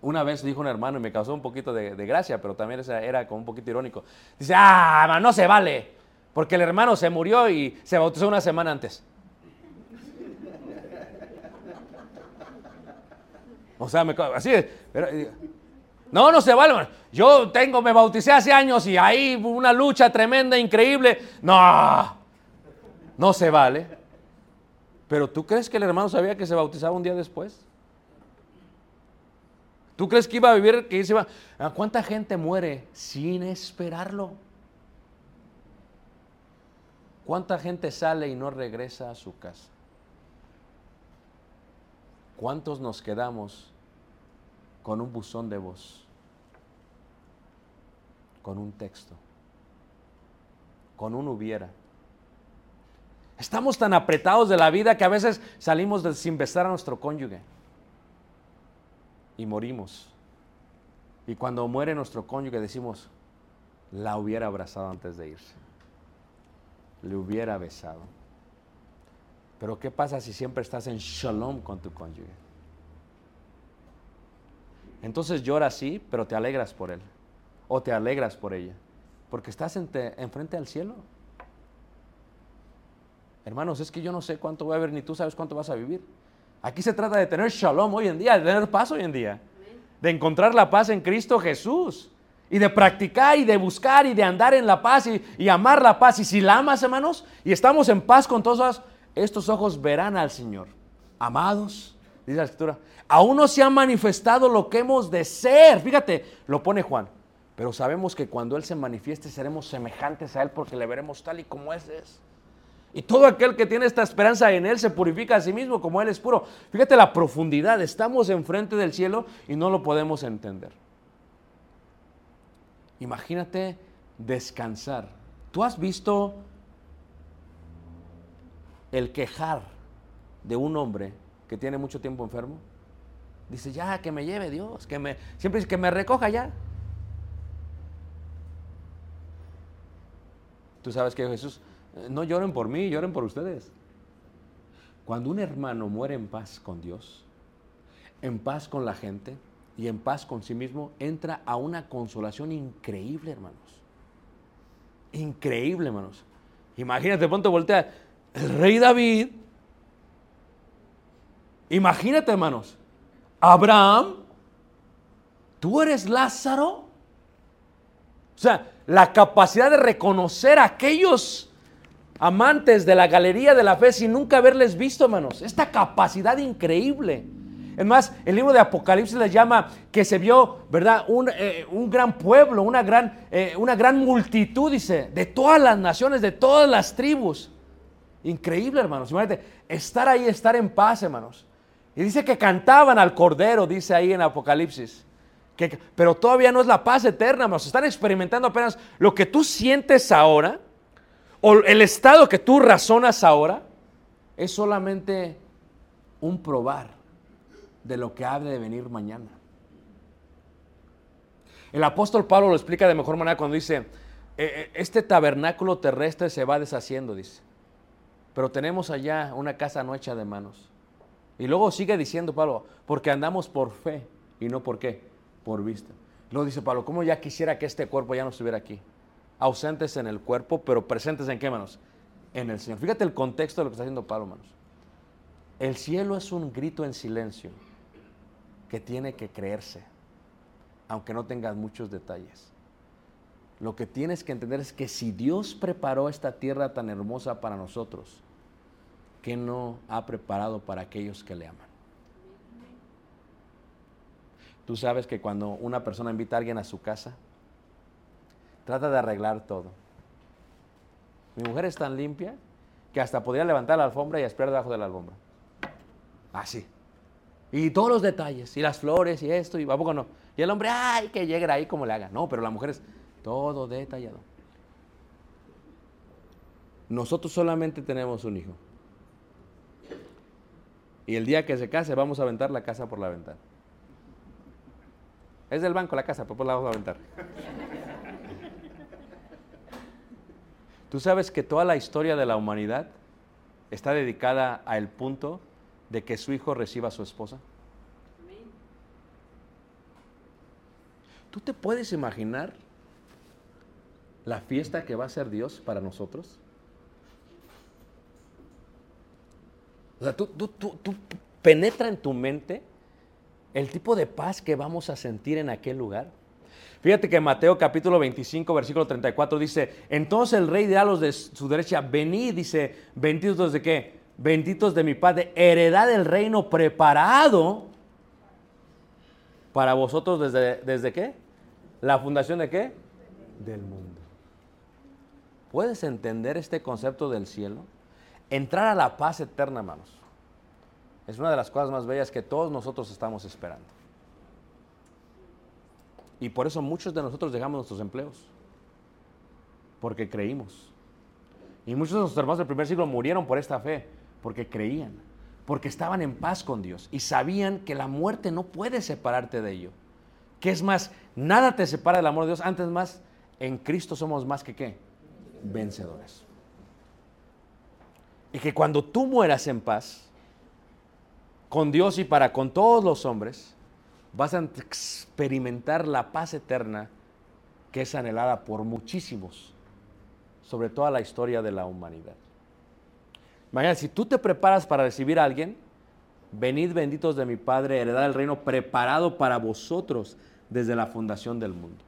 Una vez dijo un hermano y me causó un poquito de, gracia, pero también era como un poquito irónico. Dice, ah, no se vale, porque el hermano se murió y se bautizó una semana antes. O sea, me, así es. No, no se vale. Yo tengo, me bauticé hace años y hay una lucha tremenda, increíble. No, no se vale. Pero ¿tú crees que el hermano sabía que se bautizaba un día después? ¿Tú crees que iba a vivir, que se iba? ¿Cuánta gente muere sin esperarlo? ¿Cuánta gente sale y no regresa a su casa? ¿Cuántos nos quedamos con un buzón de voz? Con un texto. Con un hubiera. Estamos tan apretados de la vida que a veces salimos sin besar a nuestro cónyuge. Y morimos. Y cuando muere nuestro cónyuge decimos, la hubiera abrazado antes de irse. Le hubiera besado. Pero ¿qué pasa si siempre estás en shalom con tu cónyuge? Entonces lloras sí, pero te alegras por él. O te alegras por ella. Porque estás enfrente al cielo. Hermanos, es que yo no sé cuánto voy a ver, ni tú sabes cuánto vas a vivir. Aquí se trata de tener shalom hoy en día, de tener paz hoy en día. De encontrar la paz en Cristo Jesús. Y de practicar y de buscar y de andar en la paz y, y amar la paz. Y si la amas, hermanos, y estamos en paz con todos estos ojos verán al Señor. Amados, dice la Escritura, aún no se ha manifestado lo que hemos de ser. Fíjate, lo pone Juan. Pero sabemos que cuando Él se manifieste seremos semejantes a Él porque le veremos tal y como es. Y todo aquel que tiene esta esperanza en Él se purifica a sí mismo como Él es puro. Fíjate la profundidad. Estamos enfrente del cielo y no lo podemos entender. Imagínate descansar. ¿Tú has visto el quejar de un hombre que tiene mucho tiempo enfermo, dice, ya, que me lleve Dios, que me, siempre dice, que me recoja ya. Tú sabes que Jesús, no lloren por mí, lloren por ustedes. Cuando un hermano muere en paz con Dios, en paz con la gente, y en paz con sí mismo, entra a una consolación increíble, hermanos. Increíble, hermanos. Imagínate, ponte voltea. El rey David. Imagínate, hermanos. Abraham. Tú eres Lázaro. O sea, la capacidad de reconocer a aquellos amantes de la galería de la fe sin nunca haberles visto, hermanos. Esta capacidad increíble. Es más, el libro de Apocalipsis les llama que se vio, ¿verdad? Un, eh, gran pueblo, una gran, eh, una gran multitud, dice, de todas las naciones, de todas las tribus. Increíble, hermanos. Imagínate, estar ahí, estar en paz, hermanos. Y dice que cantaban al Cordero, dice ahí en Apocalipsis. Que, pero todavía no es la paz eterna, hermanos. Están experimentando apenas lo que tú sientes ahora, el estado que tú razonas ahora, es solamente un probar de lo que ha de venir mañana. El apóstol Pablo lo explica de mejor manera cuando dice, "Eh, eh, este tabernáculo terrestre se va deshaciendo, dice, pero tenemos allá una casa no hecha de manos. Y luego sigue diciendo Pablo, porque andamos por fe y no por qué, por vista. Luego dice Pablo, ¿cómo ya quisiera que este cuerpo ya no estuviera aquí? Ausentes en el cuerpo, pero presentes en qué manos? En el Señor. Fíjate el contexto de lo que está haciendo Pablo, manos. El cielo es un grito en silencio que tiene que creerse, aunque no tengas muchos detalles. Lo que tienes que entender es que si Dios preparó esta tierra tan hermosa para nosotros, ¿qué no ha preparado para aquellos que le aman? Tú sabes que cuando una persona invita a alguien a su casa, trata de arreglar todo. Mi mujer es tan limpia que hasta podría levantar la alfombra y esperar debajo de la alfombra. Así. Y todos los detalles, y las flores, y esto, y a poco no. Y el hombre, ay, que llegue ahí como le haga. No, pero la mujer es todo detallado. Nosotros solamente tenemos un hijo. Y el día que se case, vamos a aventar la casa por la ventana. Es del banco la casa, pero pues la vamos a aventar. Tú sabes que toda la historia de la humanidad está dedicada al punto de que su hijo reciba a su esposa? ¿Tú te puedes imaginar la fiesta que va a ser Dios para nosotros? O sea, tú, tú, tú, tú penetra en tu mente el tipo de paz que vamos a sentir en aquel lugar. Fíjate que Mateo capítulo 25, versículo 34 dice, entonces el rey dirá los de su derecha, venid, dice, benditos de qué? benditos de mi Padre, heredad del reino preparado para vosotros desde, desde qué? La fundación de qué? Del mundo. ¿Puedes entender este concepto del cielo? Entrar a la paz eterna, hermanos. Es una de las cosas más bellas que todos nosotros estamos esperando. Y por eso muchos de nosotros dejamos nuestros empleos. Porque creímos. Y muchos de nuestros hermanos del primer siglo murieron por esta fe porque creían, porque estaban en paz con Dios y sabían que la muerte no puede separarte de ello. Que es más, nada te separa del amor de Dios, antes más, en Cristo somos más que qué? Vencedores. Y que cuando tú mueras en paz, con Dios y para con todos los hombres, vas a experimentar la paz eterna que es anhelada por muchísimos, sobre toda la historia de la humanidad. Imagínate, si tú te preparas para recibir a alguien, venid benditos de mi Padre, heredad del reino preparado para vosotros desde la fundación del mundo.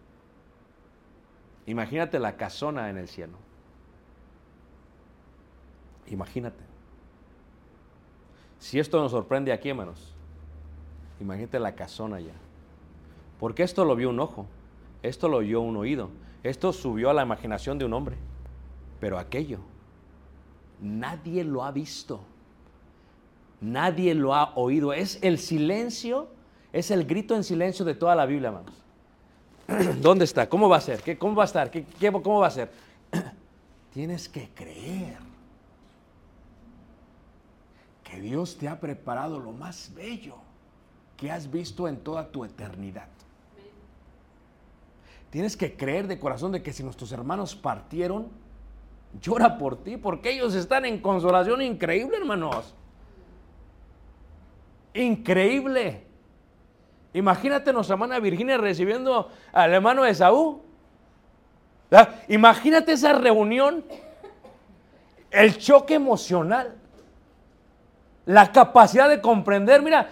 Imagínate la casona en el cielo. Imagínate. Si esto nos sorprende aquí, hermanos, imagínate la casona allá. Porque esto lo vio un ojo, esto lo oyó un oído, esto subió a la imaginación de un hombre. Pero aquello Nadie lo ha visto. Nadie lo ha oído. Es el silencio, es el grito en silencio de toda la Biblia, hermanos. *clears throat* ¿Dónde está? ¿Cómo va a ser? ¿Qué, ¿Cómo va a estar? ¿Qué, cómo va a ser? *clears throat* Tienes que creer que Dios te ha preparado lo más bello que has visto en toda tu eternidad. Tienes que creer de corazón de que si nuestros hermanos partieron, llora por ti, porque ellos están en consolación increíble, hermanos. Increíble. Imagínate nuestra hermana Virginia recibiendo al hermano Esaú. ¿Verdad? Imagínate esa reunión, el choque emocional, la capacidad de comprender. Mira,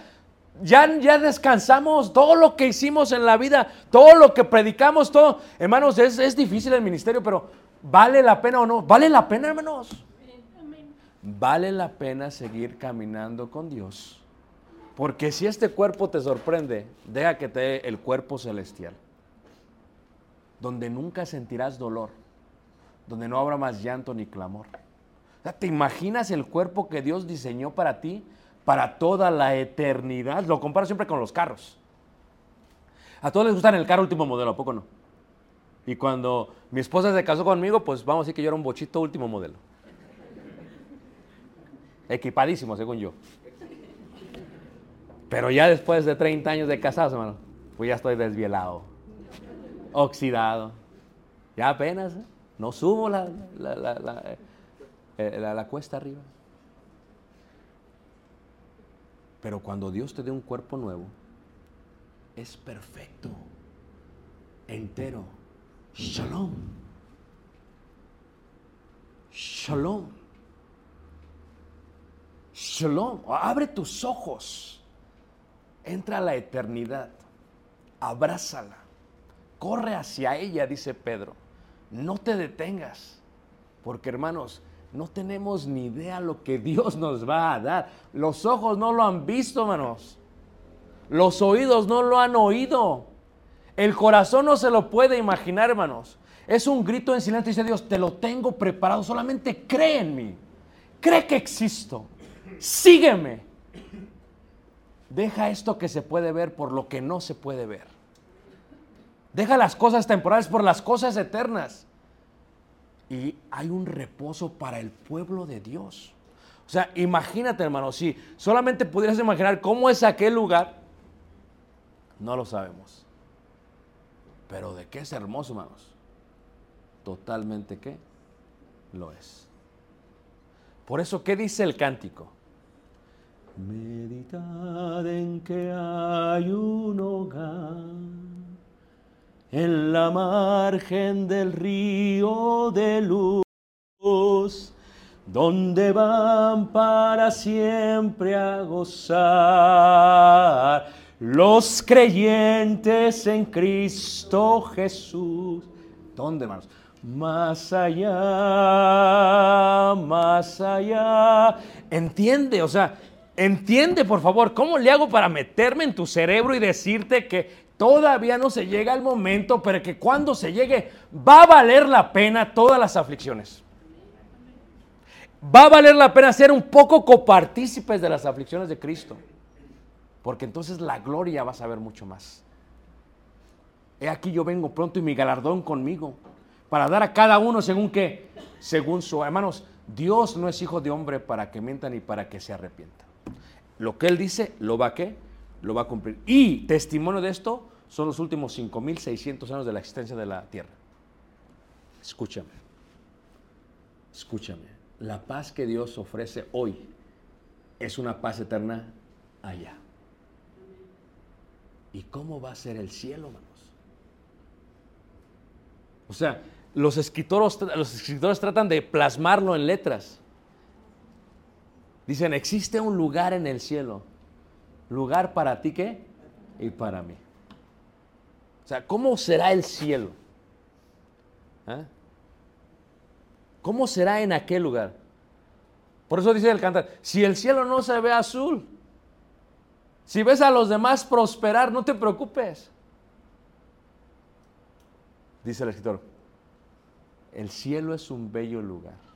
ya, ya descansamos todo lo que hicimos en la vida, todo lo que predicamos, todo. Hermanos, es, es difícil el ministerio, pero ¿vale la pena o no? ¿Vale la pena, hermanos? Vale la pena seguir caminando con Dios. Porque si este cuerpo te sorprende, deja que te dé el cuerpo celestial. Donde nunca sentirás dolor. Donde no habrá más llanto ni clamor. O sea, ¿Te imaginas el cuerpo que Dios diseñó para ti? Para toda la eternidad. Lo comparo siempre con los carros. A todos les gustan el carro último modelo, ¿a poco no? Y cuando mi esposa se casó conmigo, pues vamos a decir que yo era un bochito último modelo. Equipadísimo, según yo. Pero ya después de 30 años de casados, hermano, pues ya estoy desvielado, oxidado. Ya apenas, ¿eh? no subo la, la, la, la, eh, la cuesta arriba. Pero cuando Dios te dé un cuerpo nuevo, es perfecto, entero. Shalom. Shalom. Shalom. Abre tus ojos. Entra a la eternidad. Abrázala. Corre hacia ella, dice Pedro. No te detengas. Porque hermanos, no tenemos ni idea lo que Dios nos va a dar. Los ojos no lo han visto, hermanos. Los oídos no lo han oído. El corazón no se lo puede imaginar, hermanos. Es un grito en silencio, dice Dios, te lo tengo preparado, solamente cree en mí. Cree que existo. Sígueme. Deja esto que se puede ver por lo que no se puede ver. Deja las cosas temporales por las cosas eternas. Y hay un reposo para el pueblo de Dios. O sea, imagínate, hermano, si solamente pudieras imaginar cómo es aquel lugar, no lo sabemos. Pero de qué es hermoso, hermanos. Totalmente qué lo es. Por eso, ¿qué dice el cántico? Meditad en que hay un hogar en la margen del río de luz, donde van para siempre a gozar los creyentes en Cristo Jesús. ¿Dónde, hermanos? Más allá, más allá. Entiende, o sea, entiende, por favor, ¿cómo le hago para meterme en tu cerebro y decirte que todavía no se llega el momento, pero que cuando se llegue va a valer la pena todas las aflicciones? Va a valer la pena ser un poco copartícipes de las aflicciones de Cristo, porque entonces la gloria vas a ver mucho más. He aquí yo vengo pronto y mi galardón conmigo para dar a cada uno según que, según su hermanos, Dios no es hijo de hombre para que mienta ni para que se arrepienta. Lo que él dice, lo va a qué? Lo va a cumplir. Y testimonio de esto son los últimos 5600 años de la existencia de la tierra. Escúchame. Escúchame. La paz que Dios ofrece hoy es una paz eterna allá. ¿Y cómo va a ser el cielo, hermanos? O sea, los escritores, los escritores tratan de plasmarlo en letras. Dicen, existe un lugar en el cielo. Lugar para ti, ¿qué? Y para mí. O sea, ¿cómo será el cielo? ¿Ah? ¿Cómo será en aquel lugar? Por eso dice el cantar, si el cielo no se ve azul, si ves a los demás prosperar, no te preocupes. Dice el escritor, el cielo es un bello lugar.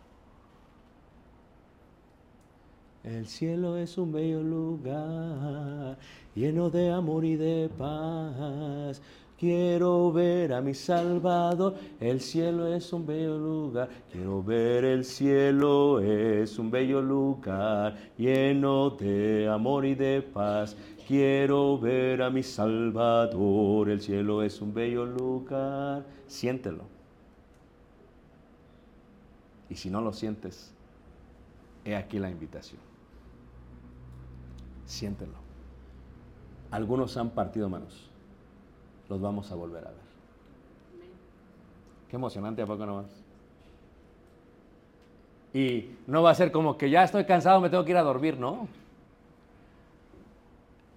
El cielo es un bello lugar, lleno de amor y de paz. Quiero ver a mi Salvador, el cielo es un bello lugar. Quiero ver el cielo, es un bello lugar, lleno de amor y de paz. Quiero ver a mi Salvador, el cielo es un bello lugar. Siéntelo. Y si no lo sientes, he aquí la invitación. Siéntelo. algunos han partido manos. Los vamos a volver a ver. Qué emocionante, ¿a poco no más? Y no va a ser como que ya estoy cansado, me tengo que ir a dormir, no.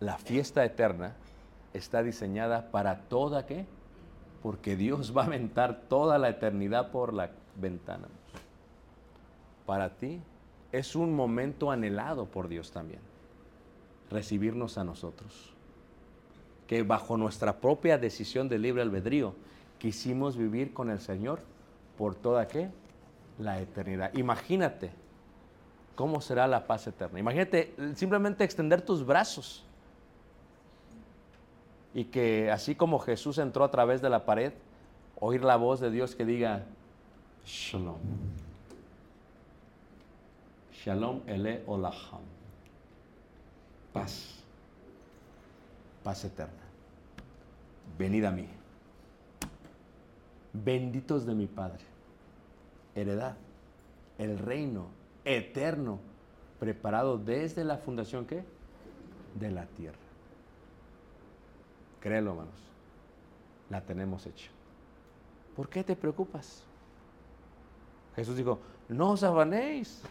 La fiesta eterna está diseñada para toda qué? Porque Dios va a aventar toda la eternidad por la ventana. Para ti es un momento anhelado por Dios también. Recibirnos a nosotros. Que bajo nuestra propia decisión de libre albedrío quisimos vivir con el Señor por toda qué? La eternidad. Imagínate cómo será la paz eterna. Imagínate simplemente extender tus brazos y que así como Jesús entró a través de la pared, oír la voz de Dios que diga, Shalom. Shalom ele olaham. Paz. Paz eterna. Venid a mí. Benditos de mi Padre. Heredad. El reino eterno preparado desde la fundación ¿qué? de la tierra. Créelo, hermanos. La tenemos hecha. ¿Por qué te preocupas? Jesús dijo, no os afanéis.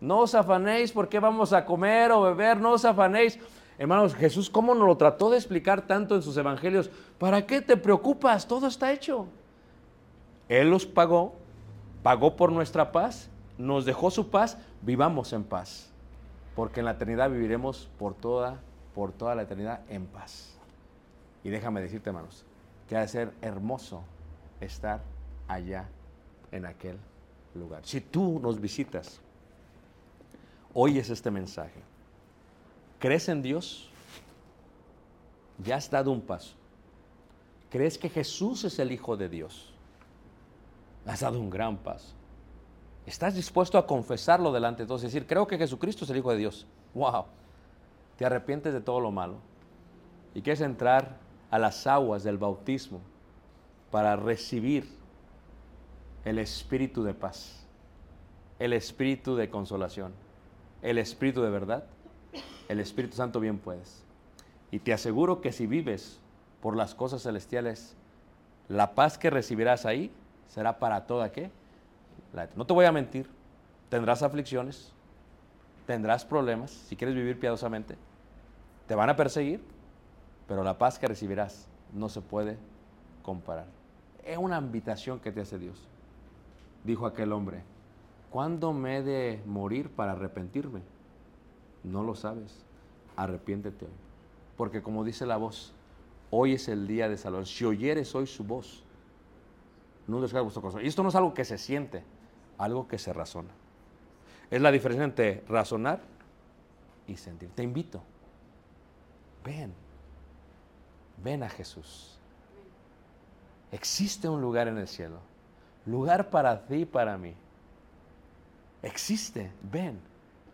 No os afanéis porque vamos a comer o beber, no os afanéis. Hermanos, Jesús, ¿cómo nos lo trató de explicar tanto en sus evangelios? ¿Para qué te preocupas? Todo está hecho. Él los pagó, pagó por nuestra paz, nos dejó su paz, vivamos en paz. Porque en la eternidad viviremos por toda, por toda la eternidad en paz. Y déjame decirte, hermanos, que ha de ser hermoso estar allá en aquel lugar. Si tú nos visitas, oyes este mensaje, crees en Dios, ya has dado un paso. ¿Crees que Jesús es el Hijo de Dios? Has dado un gran paso. ¿Estás dispuesto a confesarlo delante de todos? Es decir, creo que Jesucristo es el Hijo de Dios. ¡Wow! Te arrepientes de todo lo malo y quieres entrar a las aguas del bautismo para recibir el espíritu de paz, el espíritu de consolación, el espíritu de verdad, el Espíritu Santo bien puedes. Y te aseguro que si vives por las cosas celestiales, la paz que recibirás ahí será para toda qué? No te voy a mentir, tendrás aflicciones, tendrás problemas, si quieres vivir piadosamente, te van a perseguir, pero la paz que recibirás no se puede comparar. Es una invitación que te hace Dios. Dijo aquel hombre, ¿cuándo me he de morir para arrepentirme? No lo sabes. Arrepiéntete hoy. Porque como dice la voz, hoy es el día de salvación. Si oyeres hoy su voz, no descargues vuestro corazón. Y esto no es algo que se siente, algo que se razona. Es la diferencia entre razonar y sentir. Te invito. Ven. Ven a Jesús. Existe un lugar en el cielo. Lugar para ti y para mí. Existe. Ven.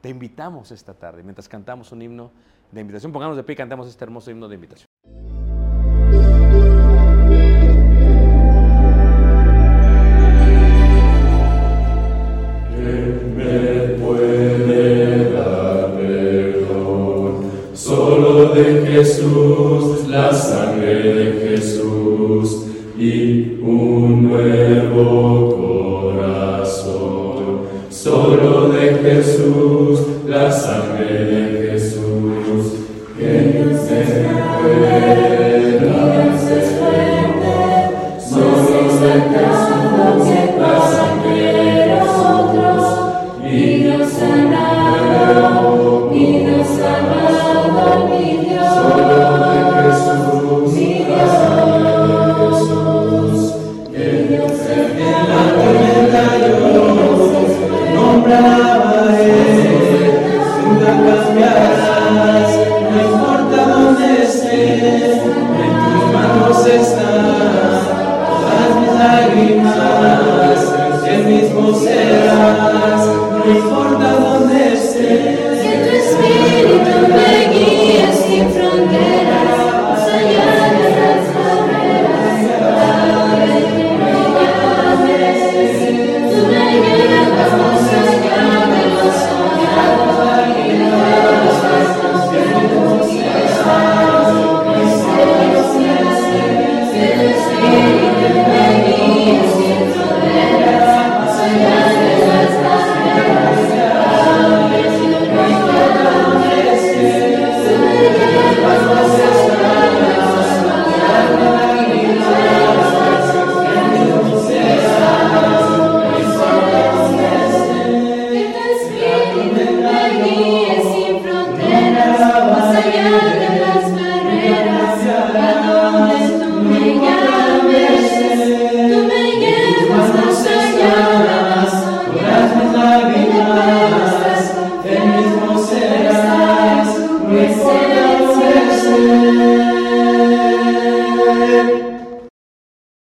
Te invitamos esta tarde. Mientras cantamos un himno de invitación, pongamos de pie y cantamos este hermoso himno de invitación. Solo de Jesús, la sangre de Jesús y un nuevo. Solo de Jesús, la sangre